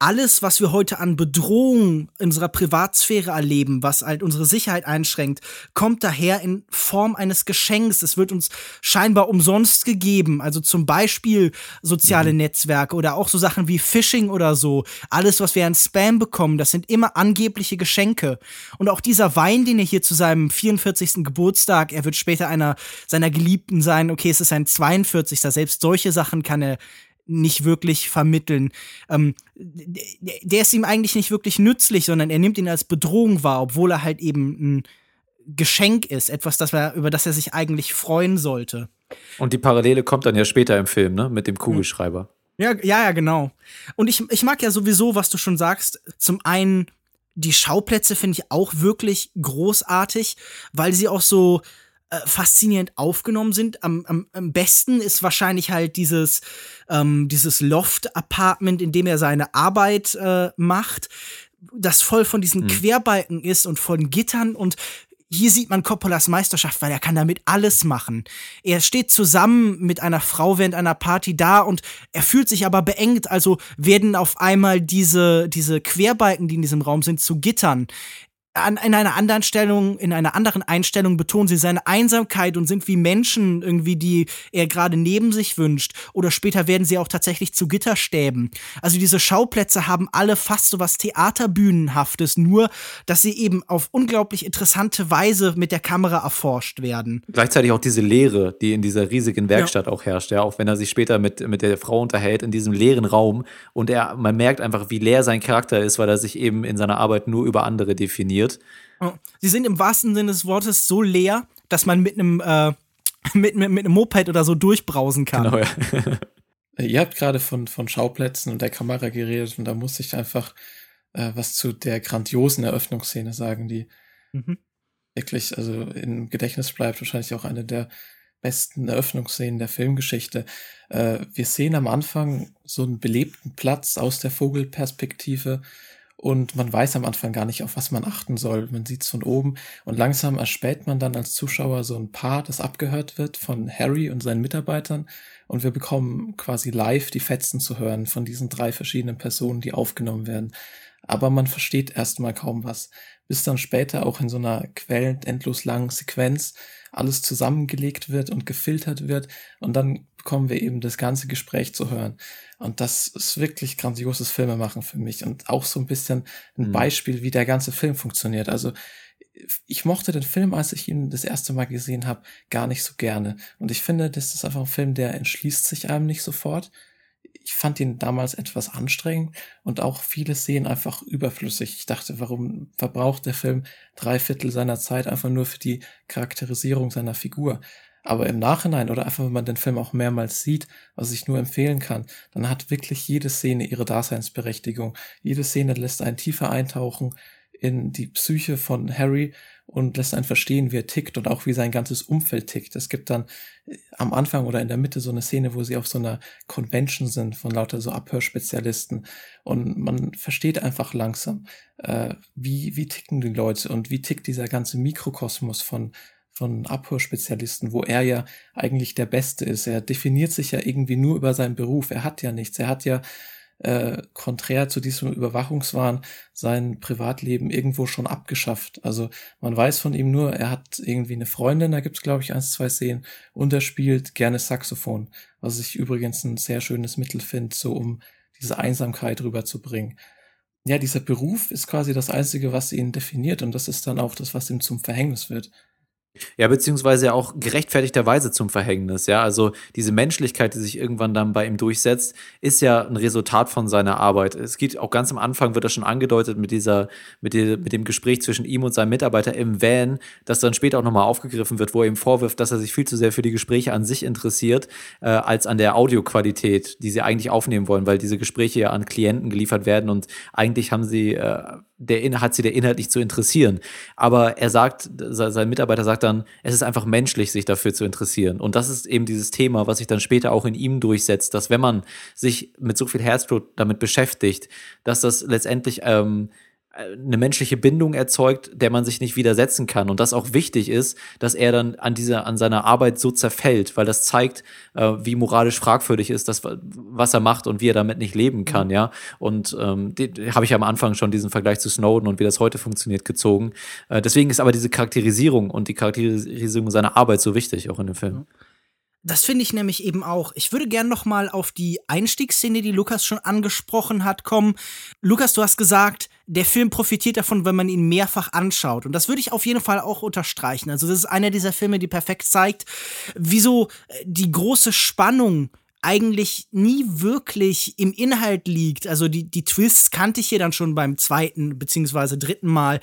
alles, was wir heute an Bedrohung unserer Privatsphäre erleben, was halt unsere Sicherheit einschränkt, kommt daher in Form eines Geschenks. Es wird uns scheinbar umsonst gegeben. Also zum Beispiel soziale mhm. Netzwerke oder auch so Sachen wie Phishing oder so. Alles, was wir an Spam bekommen, das sind immer angebliche Geschenke. Und auch dieser Wein, den er hier zu seinem 44. Geburtstag, er wird später einer seiner Geliebten sein. Okay, es ist sein 42. Selbst solche Sachen kann er nicht wirklich vermitteln. Ähm, der ist ihm eigentlich nicht wirklich nützlich, sondern er nimmt ihn als Bedrohung wahr, obwohl er halt eben ein Geschenk ist, etwas, das er, über das er sich eigentlich freuen sollte. Und die Parallele kommt dann ja später im Film, ne, mit dem Kugelschreiber. Ja, ja, ja, genau. Und ich, ich mag ja sowieso, was du schon sagst, zum einen die Schauplätze finde ich auch wirklich großartig, weil sie auch so äh, faszinierend aufgenommen sind. Am, am, am besten ist wahrscheinlich halt dieses, ähm, dieses Loft-Apartment, in dem er seine Arbeit äh, macht, das voll von diesen mhm. Querbalken ist und von Gittern und hier sieht man Coppolas Meisterschaft, weil er kann damit alles machen. Er steht zusammen mit einer Frau während einer Party da und er fühlt sich aber beengt, also werden auf einmal diese, diese Querbalken, die in diesem Raum sind, zu Gittern an, in einer anderen Stellung, in einer anderen Einstellung betonen sie seine Einsamkeit und sind wie Menschen irgendwie, die er gerade neben sich wünscht. Oder später werden sie auch tatsächlich zu Gitterstäben. Also diese Schauplätze haben alle fast so was Theaterbühnenhaftes, nur dass sie eben auf unglaublich interessante Weise mit der Kamera erforscht werden. Gleichzeitig auch diese Leere, die in dieser riesigen Werkstatt ja. auch herrscht, ja, auch wenn er sich später mit, mit der Frau unterhält in diesem leeren Raum und er, man merkt einfach, wie leer sein Charakter ist, weil er sich eben in seiner Arbeit nur über andere definiert wird. Sie sind im wahrsten Sinne des Wortes so leer, dass man mit einem äh, mit, mit, mit einem Moped oder so durchbrausen kann. Genau, ja. Ihr habt gerade von, von Schauplätzen und der Kamera geredet und da muss ich einfach äh, was zu der grandiosen Eröffnungsszene sagen, die mhm. wirklich, also im Gedächtnis bleibt, wahrscheinlich auch eine der besten Eröffnungsszenen der Filmgeschichte. Äh, wir sehen am Anfang so einen belebten Platz aus der Vogelperspektive und man weiß am Anfang gar nicht, auf was man achten soll. Man sieht es von oben und langsam erspäht man dann als Zuschauer so ein Paar, das abgehört wird von Harry und seinen Mitarbeitern und wir bekommen quasi live die Fetzen zu hören von diesen drei verschiedenen Personen, die aufgenommen werden. Aber man versteht erstmal kaum was, bis dann später auch in so einer quälend endlos langen Sequenz alles zusammengelegt wird und gefiltert wird und dann bekommen wir eben das ganze Gespräch zu hören. Und das ist wirklich grandioses Filmemachen für mich und auch so ein bisschen ein mhm. Beispiel, wie der ganze Film funktioniert. Also ich mochte den Film, als ich ihn das erste Mal gesehen habe, gar nicht so gerne. Und ich finde, das ist einfach ein Film, der entschließt sich einem nicht sofort. Ich fand ihn damals etwas anstrengend und auch viele Szenen einfach überflüssig. Ich dachte, warum verbraucht der Film drei Viertel seiner Zeit einfach nur für die Charakterisierung seiner Figur? Aber im Nachhinein oder einfach, wenn man den Film auch mehrmals sieht, was ich nur empfehlen kann, dann hat wirklich jede Szene ihre Daseinsberechtigung. Jede Szene lässt einen tiefer eintauchen in die Psyche von Harry und lässt einen verstehen, wie er tickt und auch wie sein ganzes Umfeld tickt. Es gibt dann äh, am Anfang oder in der Mitte so eine Szene, wo sie auf so einer Convention sind von lauter so Abhörspezialisten und man versteht einfach langsam, äh, wie, wie ticken die Leute und wie tickt dieser ganze Mikrokosmos von von Abhörspezialisten, wo er ja eigentlich der Beste ist. Er definiert sich ja irgendwie nur über seinen Beruf. Er hat ja nichts. Er hat ja äh, konträr zu diesem Überwachungswahn sein Privatleben irgendwo schon abgeschafft. Also man weiß von ihm nur, er hat irgendwie eine Freundin, da gibt's glaube ich eins, zwei Szenen, und er spielt gerne Saxophon, was ich übrigens ein sehr schönes Mittel finde, so um diese Einsamkeit rüberzubringen. Ja, dieser Beruf ist quasi das Einzige, was ihn definiert und das ist dann auch das, was ihm zum Verhängnis wird. Ja, beziehungsweise auch gerechtfertigterweise zum Verhängnis, ja. Also diese Menschlichkeit, die sich irgendwann dann bei ihm durchsetzt, ist ja ein Resultat von seiner Arbeit. Es geht auch ganz am Anfang, wird das schon angedeutet mit dieser, mit, die, mit dem Gespräch zwischen ihm und seinem Mitarbeiter im Van, das dann später auch nochmal aufgegriffen wird, wo er ihm vorwirft, dass er sich viel zu sehr für die Gespräche an sich interessiert, äh, als an der Audioqualität, die sie eigentlich aufnehmen wollen, weil diese Gespräche ja an Klienten geliefert werden und eigentlich haben sie äh, der hat sie der Inhalt nicht zu interessieren. Aber er sagt, sein Mitarbeiter sagt dann, es ist einfach menschlich, sich dafür zu interessieren. Und das ist eben dieses Thema, was sich dann später auch in ihm durchsetzt, dass wenn man sich mit so viel Herzblut damit beschäftigt, dass das letztendlich ähm, eine menschliche Bindung erzeugt, der man sich nicht widersetzen kann. Und das auch wichtig ist, dass er dann an dieser, an seiner Arbeit so zerfällt, weil das zeigt, äh, wie moralisch fragwürdig ist das, was er macht und wie er damit nicht leben kann, mhm. ja. Und ähm, habe ich am Anfang schon diesen Vergleich zu Snowden und wie das heute funktioniert gezogen. Äh, deswegen ist aber diese Charakterisierung und die Charakterisierung seiner Arbeit so wichtig, auch in dem Film. Das finde ich nämlich eben auch. Ich würde gern noch mal auf die Einstiegsszene, die Lukas schon angesprochen hat, kommen. Lukas, du hast gesagt, der Film profitiert davon, wenn man ihn mehrfach anschaut. Und das würde ich auf jeden Fall auch unterstreichen. Also das ist einer dieser Filme, die perfekt zeigt, wieso die große Spannung eigentlich nie wirklich im Inhalt liegt. Also die, die Twists kannte ich hier dann schon beim zweiten beziehungsweise dritten Mal.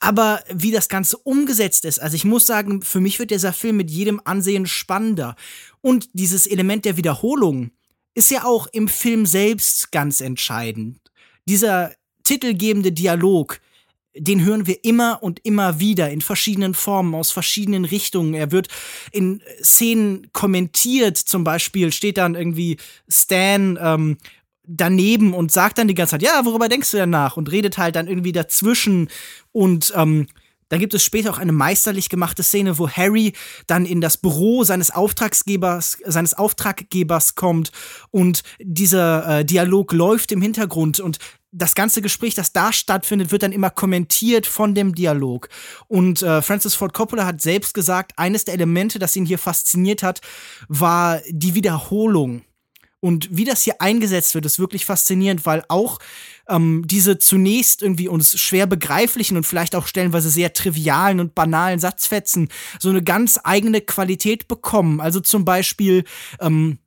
Aber wie das Ganze umgesetzt ist, also ich muss sagen, für mich wird dieser Film mit jedem Ansehen spannender. Und dieses Element der Wiederholung ist ja auch im Film selbst ganz entscheidend. Dieser titelgebende Dialog, den hören wir immer und immer wieder in verschiedenen Formen, aus verschiedenen Richtungen. Er wird in Szenen kommentiert, zum Beispiel steht dann irgendwie Stan ähm, daneben und sagt dann die ganze Zeit, ja, worüber denkst du denn nach? Und redet halt dann irgendwie dazwischen und ähm, dann gibt es später auch eine meisterlich gemachte Szene, wo Harry dann in das Büro seines Auftragsgebers, seines Auftraggebers kommt und dieser äh, Dialog läuft im Hintergrund und das ganze Gespräch, das da stattfindet, wird dann immer kommentiert von dem Dialog. Und äh, Francis Ford Coppola hat selbst gesagt, eines der Elemente, das ihn hier fasziniert hat, war die Wiederholung. Und wie das hier eingesetzt wird, ist wirklich faszinierend, weil auch ähm, diese zunächst irgendwie uns schwer begreiflichen und vielleicht auch stellenweise sehr trivialen und banalen Satzfetzen so eine ganz eigene Qualität bekommen. Also zum Beispiel ähm,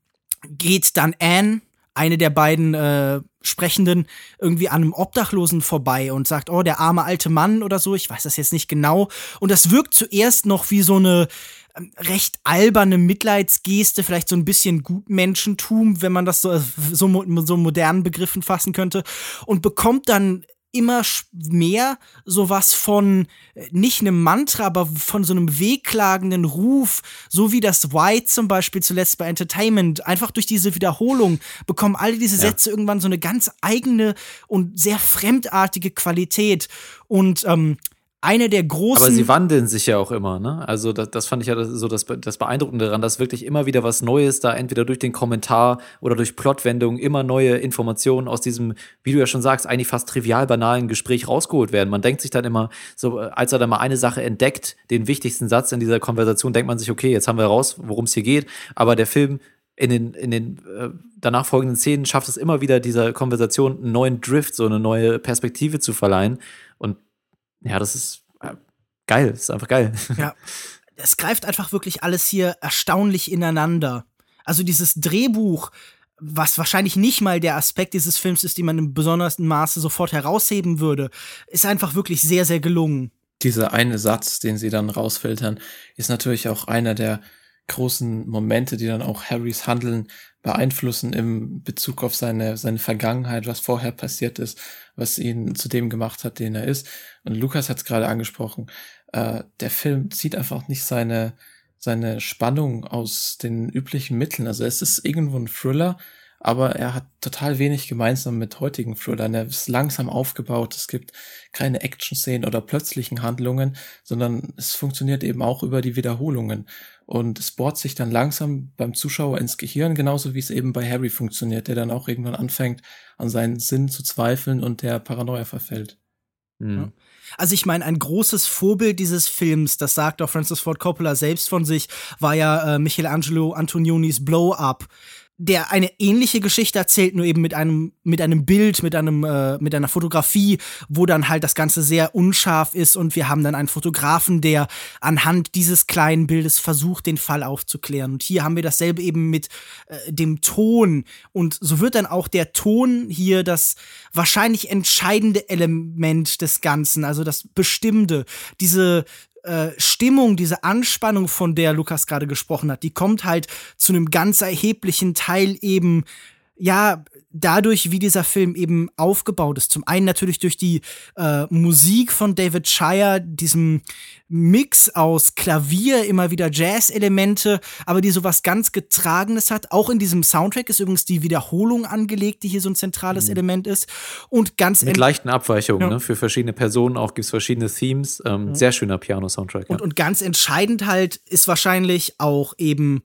geht dann Anne eine der beiden äh, Sprechenden irgendwie an einem Obdachlosen vorbei und sagt, oh, der arme alte Mann oder so, ich weiß das jetzt nicht genau. Und das wirkt zuerst noch wie so eine ähm, recht alberne Mitleidsgeste, vielleicht so ein bisschen Gutmenschentum, wenn man das so, so, so modernen Begriffen fassen könnte, und bekommt dann immer mehr sowas von äh, nicht einem Mantra, aber von so einem wehklagenden Ruf, so wie das White zum Beispiel zuletzt bei Entertainment, einfach durch diese Wiederholung bekommen alle diese Sätze ja. irgendwann so eine ganz eigene und sehr fremdartige Qualität. Und ähm, eine der großen. Aber sie wandeln sich ja auch immer, ne? Also das, das fand ich ja so das, das Beeindruckende daran, dass wirklich immer wieder was Neues da entweder durch den Kommentar oder durch Plotwendungen immer neue Informationen aus diesem, wie du ja schon sagst, eigentlich fast trivial banalen Gespräch rausgeholt werden. Man denkt sich dann immer, so als er dann mal eine Sache entdeckt, den wichtigsten Satz in dieser Konversation, denkt man sich, okay, jetzt haben wir raus, worum es hier geht. Aber der Film in den, in den äh, danach folgenden Szenen schafft es immer wieder, dieser Konversation einen neuen Drift, so eine neue Perspektive zu verleihen. Und ja, das ist äh, geil, das ist einfach geil. Ja, es greift einfach wirklich alles hier erstaunlich ineinander. Also dieses Drehbuch, was wahrscheinlich nicht mal der Aspekt dieses Films ist, den man im besondersten Maße sofort herausheben würde, ist einfach wirklich sehr, sehr gelungen. Dieser eine Satz, den sie dann rausfiltern, ist natürlich auch einer der großen Momente, die dann auch Harrys Handeln beeinflussen im Bezug auf seine, seine Vergangenheit, was vorher passiert ist, was ihn zu dem gemacht hat, den er ist. Und Lukas hat es gerade angesprochen, äh, der Film zieht einfach nicht seine, seine Spannung aus den üblichen Mitteln. Also es ist irgendwo ein Thriller, aber er hat total wenig gemeinsam mit heutigen Thrillern. Er ist langsam aufgebaut, es gibt keine Action-Szenen oder plötzlichen Handlungen, sondern es funktioniert eben auch über die Wiederholungen. Und es bohrt sich dann langsam beim Zuschauer ins Gehirn, genauso wie es eben bei Harry funktioniert, der dann auch irgendwann anfängt, an seinen Sinn zu zweifeln und der Paranoia verfällt. Mhm. Also ich meine, ein großes Vorbild dieses Films, das sagt auch Francis Ford Coppola selbst von sich, war ja äh, Michelangelo Antonionis Blow Up der eine ähnliche Geschichte erzählt, nur eben mit einem mit einem Bild, mit einem äh, mit einer Fotografie, wo dann halt das Ganze sehr unscharf ist und wir haben dann einen Fotografen, der anhand dieses kleinen Bildes versucht, den Fall aufzuklären. Und hier haben wir dasselbe eben mit äh, dem Ton und so wird dann auch der Ton hier das wahrscheinlich entscheidende Element des Ganzen, also das Bestimmte, diese äh, Stimmung, diese Anspannung, von der Lukas gerade gesprochen hat, die kommt halt zu einem ganz erheblichen Teil eben, ja, dadurch, wie dieser Film eben aufgebaut ist. Zum einen natürlich durch die äh, Musik von David Shire, diesem Mix aus Klavier, immer wieder Jazz-Elemente, aber die sowas ganz Getragenes hat. Auch in diesem Soundtrack ist übrigens die Wiederholung angelegt, die hier so ein zentrales mhm. Element ist. Und ganz Mit leichten Abweichungen, ja. ne? Für verschiedene Personen auch gibt es verschiedene Themes. Ähm, ja. Sehr schöner Piano-Soundtrack. Und, ja. und ganz entscheidend halt ist wahrscheinlich auch eben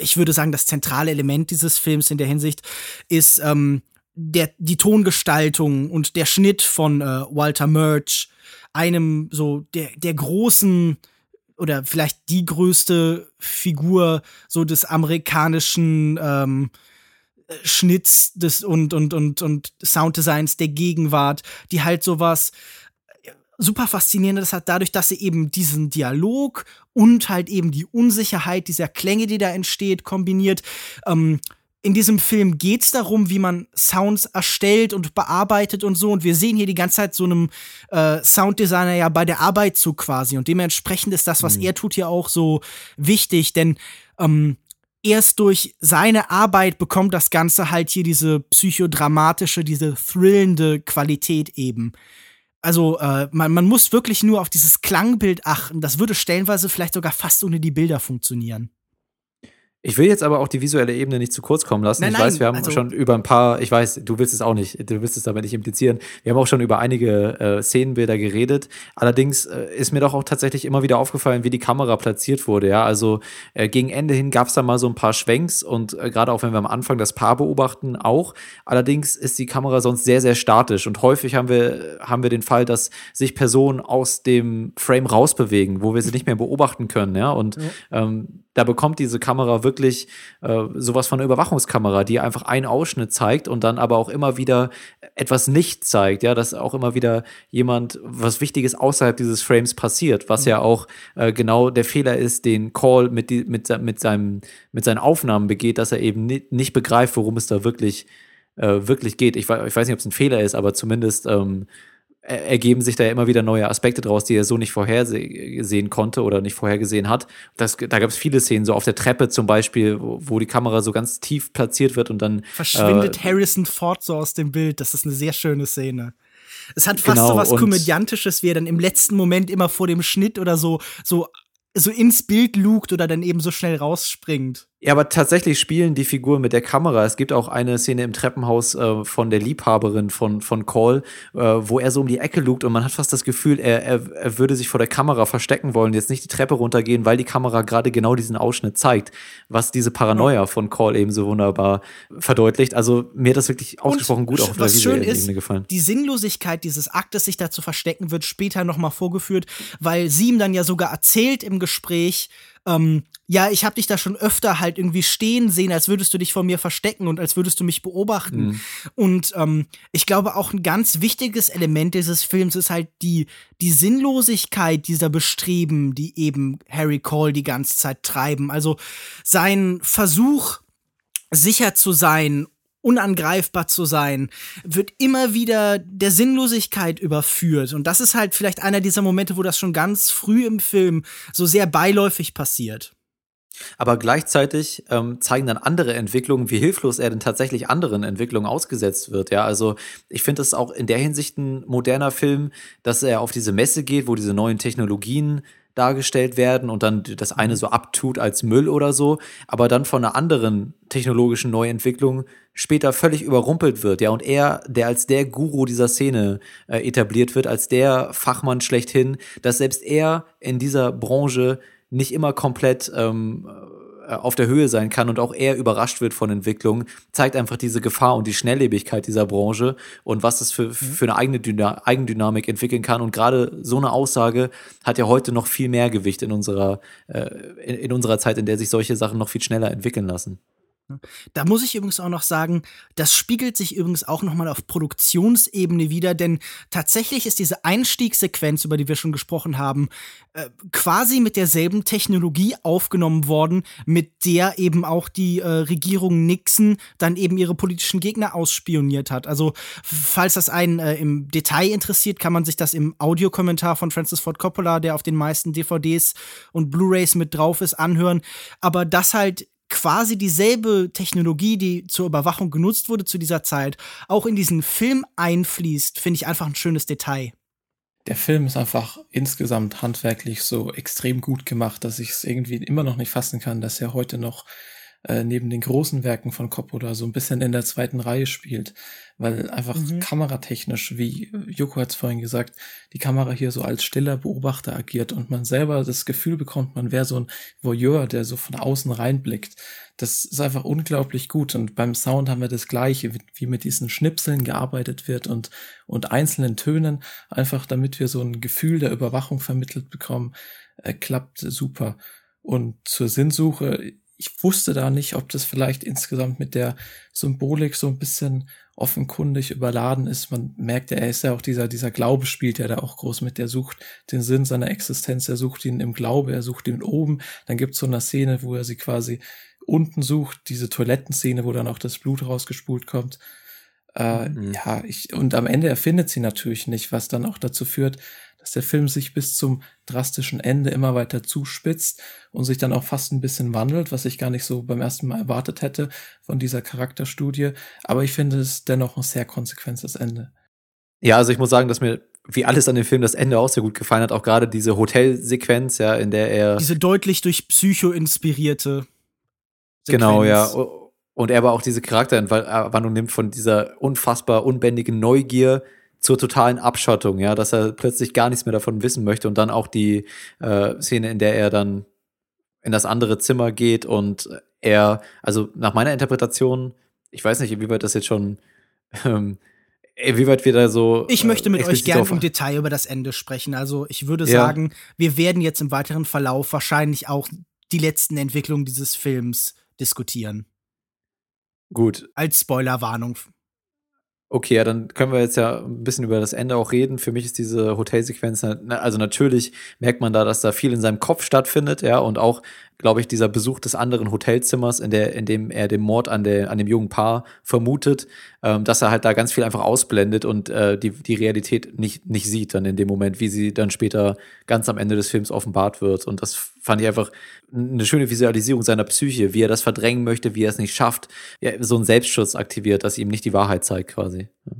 ich würde sagen, das zentrale Element dieses Films in der Hinsicht ist ähm, der, die Tongestaltung und der Schnitt von äh, Walter Murch, einem so der, der großen oder vielleicht die größte Figur so des amerikanischen ähm, Schnitts des und und und und Sounddesigns der Gegenwart, die halt sowas super faszinierendes hat, dadurch, dass sie eben diesen Dialog und halt eben die Unsicherheit dieser Klänge, die da entsteht, kombiniert. Ähm, in diesem Film geht es darum, wie man Sounds erstellt und bearbeitet und so. Und wir sehen hier die ganze Zeit so einem äh, Sounddesigner ja bei der Arbeit zu quasi. Und dementsprechend ist das, was mhm. er tut, hier auch so wichtig. Denn ähm, erst durch seine Arbeit bekommt das Ganze halt hier diese psychodramatische, diese thrillende Qualität eben. Also äh, man, man muss wirklich nur auf dieses Klangbild achten. Das würde stellenweise vielleicht sogar fast ohne die Bilder funktionieren. Ich will jetzt aber auch die visuelle Ebene nicht zu kurz kommen lassen. Nein, ich weiß, wir haben also schon über ein paar, ich weiß, du willst es auch nicht, du willst es damit nicht implizieren. Wir haben auch schon über einige äh, Szenenbilder geredet. Allerdings äh, ist mir doch auch tatsächlich immer wieder aufgefallen, wie die Kamera platziert wurde. Ja, also äh, gegen Ende hin gab es da mal so ein paar Schwenks und äh, gerade auch wenn wir am Anfang das Paar beobachten, auch. Allerdings ist die Kamera sonst sehr, sehr statisch und häufig haben wir, haben wir den Fall, dass sich Personen aus dem Frame rausbewegen, wo wir sie nicht mehr beobachten können. Ja, und ja. Ähm, da bekommt diese Kamera wirklich äh, sowas von einer Überwachungskamera, die einfach einen Ausschnitt zeigt und dann aber auch immer wieder etwas nicht zeigt, ja, dass auch immer wieder jemand was Wichtiges außerhalb dieses Frames passiert, was mhm. ja auch äh, genau der Fehler ist, den Call mit, die, mit, mit, seinem, mit seinen Aufnahmen begeht, dass er eben nicht, begreift, worum es da wirklich, äh, wirklich geht. Ich, ich weiß nicht, ob es ein Fehler ist, aber zumindest ähm, ergeben sich da ja immer wieder neue Aspekte draus, die er so nicht vorhersehen konnte oder nicht vorhergesehen hat. Das, da gab es viele Szenen, so auf der Treppe zum Beispiel, wo, wo, die Kamera so ganz tief platziert wird und dann verschwindet äh, Harrison Ford so aus dem Bild. Das ist eine sehr schöne Szene. Es hat fast genau, so was Komödiantisches, wie er dann im letzten Moment immer vor dem Schnitt oder so so so ins Bild lugt oder dann eben so schnell rausspringt. Ja, aber tatsächlich spielen die Figuren mit der Kamera. Es gibt auch eine Szene im Treppenhaus äh, von der Liebhaberin von, von Call, äh, wo er so um die Ecke lugt und man hat fast das Gefühl, er, er, er würde sich vor der Kamera verstecken wollen, jetzt nicht die Treppe runtergehen, weil die Kamera gerade genau diesen Ausschnitt zeigt, was diese Paranoia von Call eben so wunderbar verdeutlicht. Also mir hat das wirklich ausgesprochen gut auf der visuellen Ebene gefallen. Die Sinnlosigkeit dieses Aktes, sich da zu verstecken, wird später nochmal vorgeführt, weil sie ihm dann ja sogar erzählt im Gespräch, ähm, ja, ich habe dich da schon öfter halt irgendwie stehen sehen, als würdest du dich vor mir verstecken und als würdest du mich beobachten. Mhm. Und ähm, ich glaube, auch ein ganz wichtiges Element dieses Films ist halt die, die Sinnlosigkeit dieser Bestreben, die eben Harry Cole die ganze Zeit treiben. Also sein Versuch, sicher zu sein unangreifbar zu sein, wird immer wieder der Sinnlosigkeit überführt. Und das ist halt vielleicht einer dieser Momente, wo das schon ganz früh im Film so sehr beiläufig passiert. Aber gleichzeitig ähm, zeigen dann andere Entwicklungen, wie hilflos er denn tatsächlich anderen Entwicklungen ausgesetzt wird. Ja, also ich finde es auch in der Hinsicht ein moderner Film, dass er auf diese Messe geht, wo diese neuen Technologien dargestellt werden und dann das eine mhm. so abtut als Müll oder so, aber dann von einer anderen technologischen Neuentwicklung später völlig überrumpelt wird, ja, und er, der als der Guru dieser Szene äh, etabliert wird, als der Fachmann schlechthin, dass selbst er in dieser Branche nicht immer komplett ähm, äh, auf der Höhe sein kann und auch er überrascht wird von Entwicklungen, zeigt einfach diese Gefahr und die Schnelllebigkeit dieser Branche und was es für, mhm. für eine eigene Dyna Eigendynamik entwickeln kann. Und gerade so eine Aussage hat ja heute noch viel mehr Gewicht in unserer, äh, in, in unserer Zeit, in der sich solche Sachen noch viel schneller entwickeln lassen. Da muss ich übrigens auch noch sagen, das spiegelt sich übrigens auch nochmal auf Produktionsebene wieder, denn tatsächlich ist diese Einstiegssequenz, über die wir schon gesprochen haben, äh, quasi mit derselben Technologie aufgenommen worden, mit der eben auch die äh, Regierung Nixon dann eben ihre politischen Gegner ausspioniert hat. Also, falls das einen äh, im Detail interessiert, kann man sich das im Audiokommentar von Francis Ford Coppola, der auf den meisten DVDs und Blu-rays mit drauf ist, anhören. Aber das halt quasi dieselbe Technologie, die zur Überwachung genutzt wurde zu dieser Zeit, auch in diesen Film einfließt, finde ich einfach ein schönes Detail. Der Film ist einfach insgesamt handwerklich so extrem gut gemacht, dass ich es irgendwie immer noch nicht fassen kann, dass er heute noch äh, neben den großen Werken von Coppola so ein bisschen in der zweiten Reihe spielt, weil einfach mhm. kameratechnisch, wie Joko hat es vorhin gesagt, die Kamera hier so als stiller Beobachter agiert und man selber das Gefühl bekommt, man wäre so ein Voyeur, der so von außen reinblickt. Das ist einfach unglaublich gut und beim Sound haben wir das gleiche, wie mit diesen Schnipseln gearbeitet wird und, und einzelnen Tönen, einfach damit wir so ein Gefühl der Überwachung vermittelt bekommen, äh, klappt super. Und zur Sinnsuche, ich wusste da nicht, ob das vielleicht insgesamt mit der Symbolik so ein bisschen offenkundig überladen ist. Man merkt ja, er ist ja auch dieser, dieser Glaube spielt ja da auch groß mit. Der sucht den Sinn seiner Existenz, er sucht ihn im Glaube, er sucht ihn oben. Dann gibt es so eine Szene, wo er sie quasi unten sucht, diese Toilettenszene, wo dann auch das Blut rausgespult kommt. Äh, mhm. Ja, ich, und am Ende erfindet sie natürlich nicht, was dann auch dazu führt, dass der Film sich bis zum drastischen Ende immer weiter zuspitzt und sich dann auch fast ein bisschen wandelt, was ich gar nicht so beim ersten Mal erwartet hätte von dieser Charakterstudie. Aber ich finde es dennoch ein sehr konsequentes Ende. Ja, also ich muss sagen, dass mir wie alles an dem Film das Ende auch sehr gut gefallen hat, auch gerade diese Hotelsequenz, ja, in der er diese deutlich durch Psycho inspirierte Sequenz. Genau, ja. Und er aber auch diese Charakterentwandlung nimmt von dieser unfassbar unbändigen Neugier zur totalen Abschottung, ja, dass er plötzlich gar nichts mehr davon wissen möchte und dann auch die äh, Szene, in der er dann in das andere Zimmer geht und er, also nach meiner Interpretation, ich weiß nicht, inwieweit das jetzt schon, ähm, inwieweit wir da so. Ich möchte mit äh, euch gerne im Detail über das Ende sprechen. Also ich würde ja. sagen, wir werden jetzt im weiteren Verlauf wahrscheinlich auch die letzten Entwicklungen dieses Films diskutieren. Gut. Als Spoilerwarnung. Okay, ja, dann können wir jetzt ja ein bisschen über das Ende auch reden. Für mich ist diese Hotelsequenz, also natürlich merkt man da, dass da viel in seinem Kopf stattfindet, ja, und auch glaube ich, dieser Besuch des anderen Hotelzimmers, in, der, in dem er den Mord an, der, an dem jungen Paar vermutet, ähm, dass er halt da ganz viel einfach ausblendet und äh, die, die Realität nicht, nicht sieht dann in dem Moment, wie sie dann später ganz am Ende des Films offenbart wird. Und das fand ich einfach eine schöne Visualisierung seiner Psyche, wie er das verdrängen möchte, wie er es nicht schafft, ja, so einen Selbstschutz aktiviert, dass ihm nicht die Wahrheit zeigt quasi. Ja,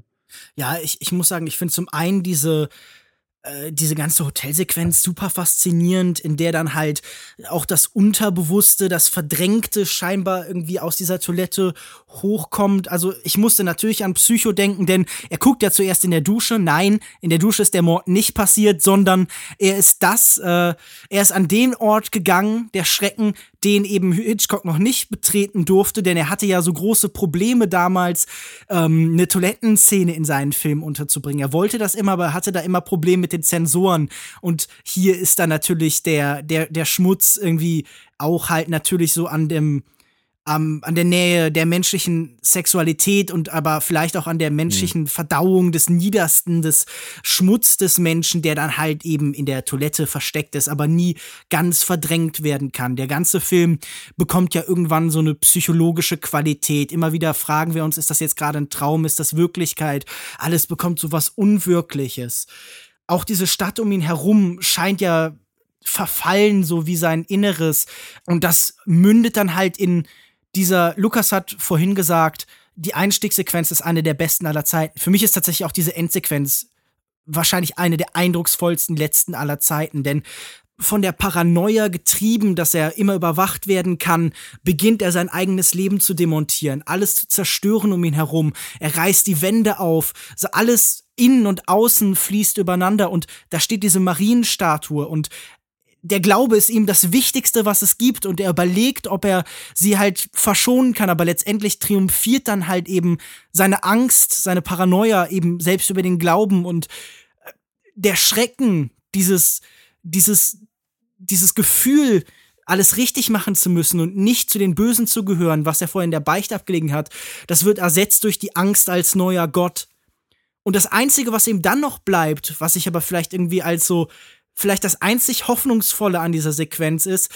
ja ich, ich muss sagen, ich finde zum einen diese äh, diese ganze Hotelsequenz super faszinierend, in der dann halt auch das Unterbewusste, das Verdrängte scheinbar irgendwie aus dieser Toilette hochkommt. Also ich musste natürlich an Psycho denken, denn er guckt ja zuerst in der Dusche. Nein, in der Dusche ist der Mord nicht passiert, sondern er ist das, äh, er ist an den Ort gegangen, der Schrecken, den eben Hitchcock noch nicht betreten durfte, denn er hatte ja so große Probleme damals, ähm, eine Toilettenszene in seinen Film unterzubringen. Er wollte das immer, aber hatte da immer Probleme mit den Sensoren. Und hier ist dann natürlich der, der, der Schmutz irgendwie auch halt natürlich so an dem, ähm, an der Nähe der menschlichen Sexualität und aber vielleicht auch an der menschlichen mhm. Verdauung des Niedersten, des Schmutz des Menschen, der dann halt eben in der Toilette versteckt ist, aber nie ganz verdrängt werden kann. Der ganze Film bekommt ja irgendwann so eine psychologische Qualität. Immer wieder fragen wir uns, ist das jetzt gerade ein Traum, ist das Wirklichkeit? Alles bekommt so was Unwirkliches. Auch diese Stadt um ihn herum scheint ja verfallen, so wie sein Inneres. Und das mündet dann halt in dieser, Lukas hat vorhin gesagt, die Einstiegssequenz ist eine der besten aller Zeiten. Für mich ist tatsächlich auch diese Endsequenz wahrscheinlich eine der eindrucksvollsten letzten aller Zeiten, denn von der Paranoia getrieben, dass er immer überwacht werden kann, beginnt er sein eigenes Leben zu demontieren, alles zu zerstören um ihn herum. Er reißt die Wände auf, also alles innen und außen fließt übereinander und da steht diese Marienstatue und der Glaube ist ihm das Wichtigste, was es gibt und er überlegt, ob er sie halt verschonen kann, aber letztendlich triumphiert dann halt eben seine Angst, seine Paranoia eben selbst über den Glauben und äh, der Schrecken, dieses, dieses, dieses Gefühl, alles richtig machen zu müssen und nicht zu den Bösen zu gehören, was er vorher in der Beicht abgelegen hat, das wird ersetzt durch die Angst als neuer Gott. Und das Einzige, was ihm dann noch bleibt, was ich aber vielleicht irgendwie als so, vielleicht das einzig Hoffnungsvolle an dieser Sequenz ist,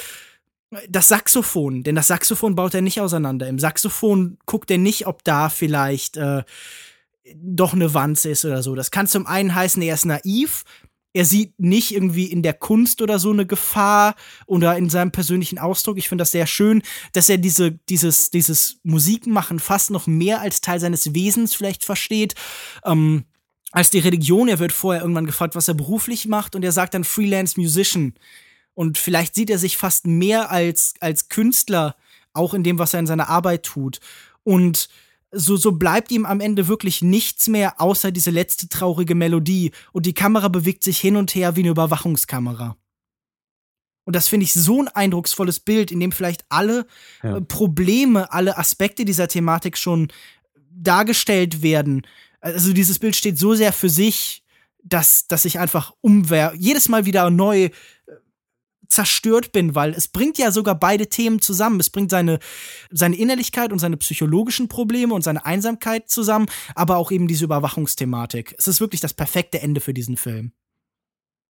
das Saxophon. Denn das Saxophon baut er nicht auseinander. Im Saxophon guckt er nicht, ob da vielleicht äh, doch eine Wanze ist oder so. Das kann zum einen heißen, er ist naiv, er sieht nicht irgendwie in der Kunst oder so eine Gefahr oder in seinem persönlichen Ausdruck. Ich finde das sehr schön, dass er diese, dieses, dieses Musikmachen fast noch mehr als Teil seines Wesens vielleicht versteht. Ähm, als die Religion. Er wird vorher irgendwann gefragt, was er beruflich macht und er sagt dann Freelance Musician. Und vielleicht sieht er sich fast mehr als, als Künstler, auch in dem, was er in seiner Arbeit tut. Und so, so bleibt ihm am Ende wirklich nichts mehr, außer diese letzte traurige Melodie. Und die Kamera bewegt sich hin und her wie eine Überwachungskamera. Und das finde ich so ein eindrucksvolles Bild, in dem vielleicht alle ja. Äh, Probleme, alle Aspekte dieser Thematik schon dargestellt werden. Also dieses Bild steht so sehr für sich, dass, dass ich einfach umwer jedes Mal wieder neu äh, zerstört bin, weil es bringt ja sogar beide Themen zusammen. Es bringt seine, seine Innerlichkeit und seine psychologischen Probleme und seine Einsamkeit zusammen, aber auch eben diese Überwachungsthematik. Es ist wirklich das perfekte Ende für diesen Film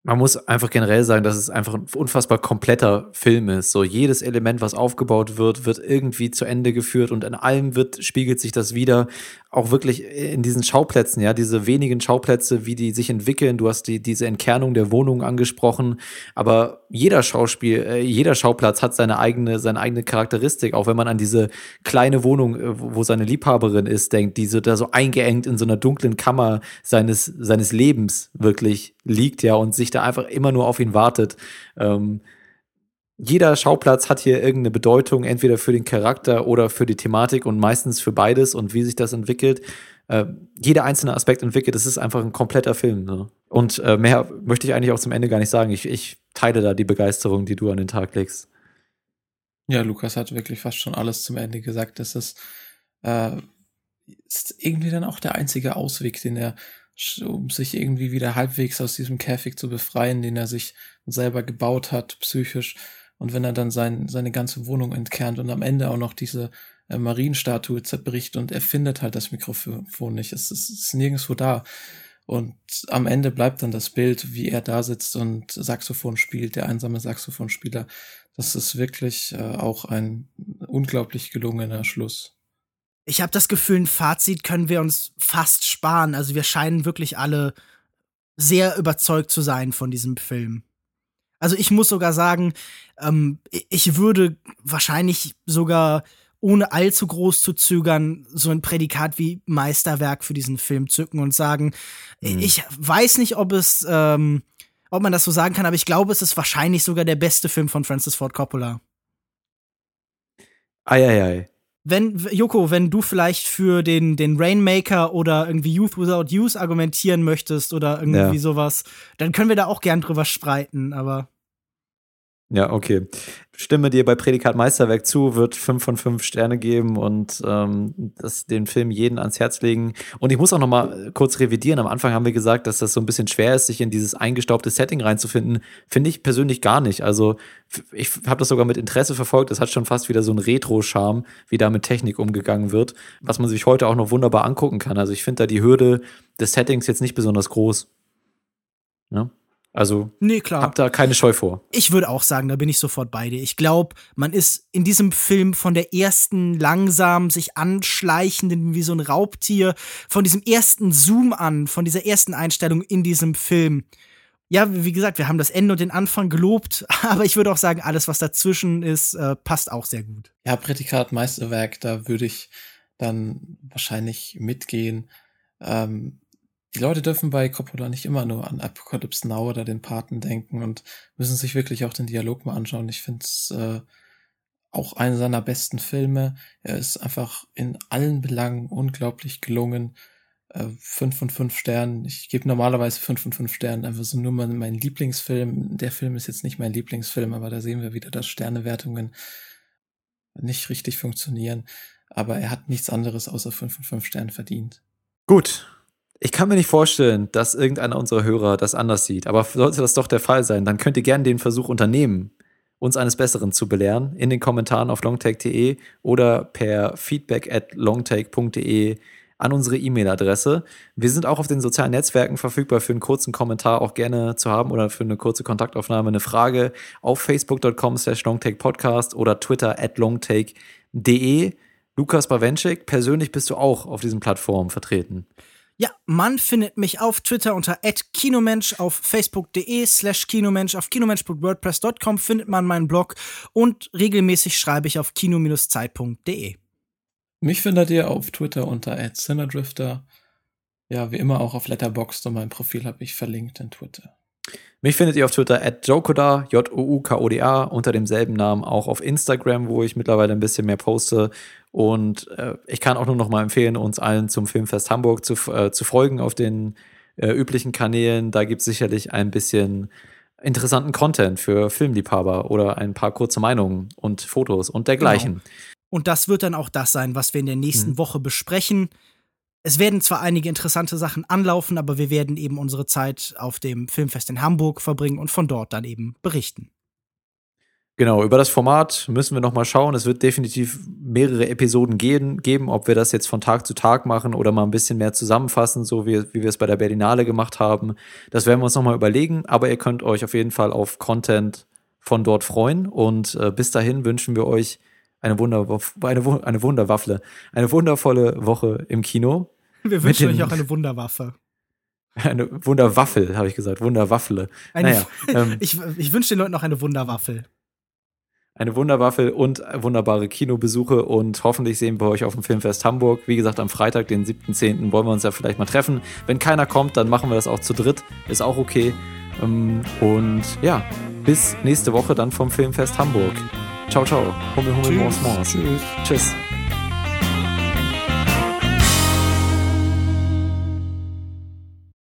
man muss einfach generell sagen, dass es einfach ein unfassbar kompletter Film ist. So jedes Element, was aufgebaut wird, wird irgendwie zu Ende geführt und in allem wird spiegelt sich das wieder. Auch wirklich in diesen Schauplätzen, ja, diese wenigen Schauplätze, wie die sich entwickeln. Du hast die diese Entkernung der Wohnung angesprochen, aber jeder Schauspiel, äh, jeder Schauplatz hat seine eigene seine eigene Charakteristik. Auch wenn man an diese kleine Wohnung, äh, wo seine Liebhaberin ist, denkt, die so da so eingeengt in so einer dunklen Kammer seines seines Lebens wirklich liegt, ja, und sich da einfach immer nur auf ihn wartet. Ähm, jeder Schauplatz hat hier irgendeine Bedeutung, entweder für den Charakter oder für die Thematik und meistens für beides und wie sich das entwickelt. Äh, jeder einzelne Aspekt entwickelt, das ist einfach ein kompletter Film. Ne? Und äh, mehr möchte ich eigentlich auch zum Ende gar nicht sagen. Ich, ich teile da die Begeisterung, die du an den Tag legst. Ja, Lukas hat wirklich fast schon alles zum Ende gesagt. Das ist, äh, ist irgendwie dann auch der einzige Ausweg, den er um sich irgendwie wieder halbwegs aus diesem Käfig zu befreien, den er sich selber gebaut hat, psychisch. Und wenn er dann sein, seine ganze Wohnung entkernt und am Ende auch noch diese äh, Marienstatue zerbricht und er findet halt das Mikrofon nicht. Es, es ist nirgendwo da. Und am Ende bleibt dann das Bild, wie er da sitzt und Saxophon spielt, der einsame Saxophonspieler. Das ist wirklich äh, auch ein unglaublich gelungener Schluss ich habe das Gefühl, ein Fazit können wir uns fast sparen. Also wir scheinen wirklich alle sehr überzeugt zu sein von diesem Film. Also ich muss sogar sagen, ähm, ich würde wahrscheinlich sogar ohne allzu groß zu zögern so ein Prädikat wie Meisterwerk für diesen Film zücken und sagen, mhm. ich weiß nicht, ob es, ähm, ob man das so sagen kann, aber ich glaube, es ist wahrscheinlich sogar der beste Film von Francis Ford Coppola. Eieiei wenn, Joko, wenn du vielleicht für den, den Rainmaker oder irgendwie Youth Without Use argumentieren möchtest oder irgendwie ja. sowas, dann können wir da auch gern drüber streiten, aber. Ja, okay. Stimme dir bei Prädikat Meisterwerk zu, wird fünf von fünf Sterne geben und ähm, das, den Film jeden ans Herz legen. Und ich muss auch noch mal kurz revidieren. Am Anfang haben wir gesagt, dass das so ein bisschen schwer ist, sich in dieses eingestaubte Setting reinzufinden. Finde ich persönlich gar nicht. Also ich habe das sogar mit Interesse verfolgt. Das hat schon fast wieder so einen Retro-Charme, wie da mit Technik umgegangen wird, was man sich heute auch noch wunderbar angucken kann. Also ich finde da die Hürde des Settings jetzt nicht besonders groß. Ja? Also, nee, klar. hab da keine Scheu vor. Ich würde auch sagen, da bin ich sofort bei dir. Ich glaube, man ist in diesem Film von der ersten langsam sich anschleichenden, wie so ein Raubtier, von diesem ersten Zoom an, von dieser ersten Einstellung in diesem Film. Ja, wie gesagt, wir haben das Ende und den Anfang gelobt, aber ich würde auch sagen, alles, was dazwischen ist, äh, passt auch sehr gut. Ja, Prädikat Meisterwerk, da würde ich dann wahrscheinlich mitgehen. Ähm, die Leute dürfen bei Coppola nicht immer nur an Apocalypse Now oder den Paten denken und müssen sich wirklich auch den Dialog mal anschauen. Ich finde es äh, auch einer seiner besten Filme. Er ist einfach in allen Belangen unglaublich gelungen. Äh, fünf von fünf Sternen. Ich gebe normalerweise fünf von fünf Sternen, einfach so nur mal mein Lieblingsfilm. Der Film ist jetzt nicht mein Lieblingsfilm, aber da sehen wir wieder, dass Sternewertungen nicht richtig funktionieren. Aber er hat nichts anderes außer fünf von fünf Sternen verdient. Gut, ich kann mir nicht vorstellen, dass irgendeiner unserer Hörer das anders sieht. Aber sollte das doch der Fall sein, dann könnt ihr gerne den Versuch unternehmen uns eines Besseren zu belehren, in den Kommentaren auf longtake.de oder per feedback at longtake.de an unsere E-Mail-Adresse. Wir sind auch auf den sozialen Netzwerken verfügbar für einen kurzen Kommentar auch gerne zu haben oder für eine kurze Kontaktaufnahme, eine Frage auf facebook.com slash longtakepodcast oder twitter at longtake.de. Lukas Bawenschik, persönlich bist du auch auf diesen Plattformen vertreten. Ja, man findet mich auf Twitter unter @kinomensch, auf facebook.de slash kinomensch, auf kinomensch.wordpress.com findet man meinen Blog und regelmäßig schreibe ich auf kino-zeit.de. Mich findet ihr auf Twitter unter @cinnerdrifter. Ja, wie immer auch auf Letterboxd und mein Profil habe ich verlinkt in Twitter. Mich findet ihr auf Twitter at Jokoda, J-O-U-K-O-D-A, unter demselben Namen auch auf Instagram, wo ich mittlerweile ein bisschen mehr poste. Und äh, ich kann auch nur noch mal empfehlen, uns allen zum Filmfest Hamburg zu, äh, zu folgen auf den äh, üblichen Kanälen. Da gibt es sicherlich ein bisschen interessanten Content für Filmliebhaber oder ein paar kurze Meinungen und Fotos und dergleichen. Genau. Und das wird dann auch das sein, was wir in der nächsten mhm. Woche besprechen. Es werden zwar einige interessante Sachen anlaufen, aber wir werden eben unsere Zeit auf dem Filmfest in Hamburg verbringen und von dort dann eben berichten. Genau, über das Format müssen wir noch mal schauen. Es wird definitiv mehrere Episoden geben, geben, ob wir das jetzt von Tag zu Tag machen oder mal ein bisschen mehr zusammenfassen, so wie, wie wir es bei der Berlinale gemacht haben. Das werden wir uns noch mal überlegen, aber ihr könnt euch auf jeden Fall auf Content von dort freuen und äh, bis dahin wünschen wir euch eine, Wunder, eine, eine Wunderwaffle, eine wundervolle Woche im Kino. Wir wünschen euch auch eine Wunderwaffe. Eine Wunderwaffel, habe ich gesagt. Wunderwaffle. Eine, naja, ähm, ich ich wünsche den Leuten noch eine Wunderwaffel. Eine Wunderwaffel und wunderbare Kinobesuche und hoffentlich sehen wir euch auf dem Filmfest Hamburg. Wie gesagt, am Freitag, den 7.10. wollen wir uns ja vielleicht mal treffen. Wenn keiner kommt, dann machen wir das auch zu dritt. Ist auch okay. Ähm, und ja, bis nächste Woche dann vom Filmfest Hamburg. Ciao, ciao. Hummel, Hummel, Mors, Mors. Tschüss. Tschüss.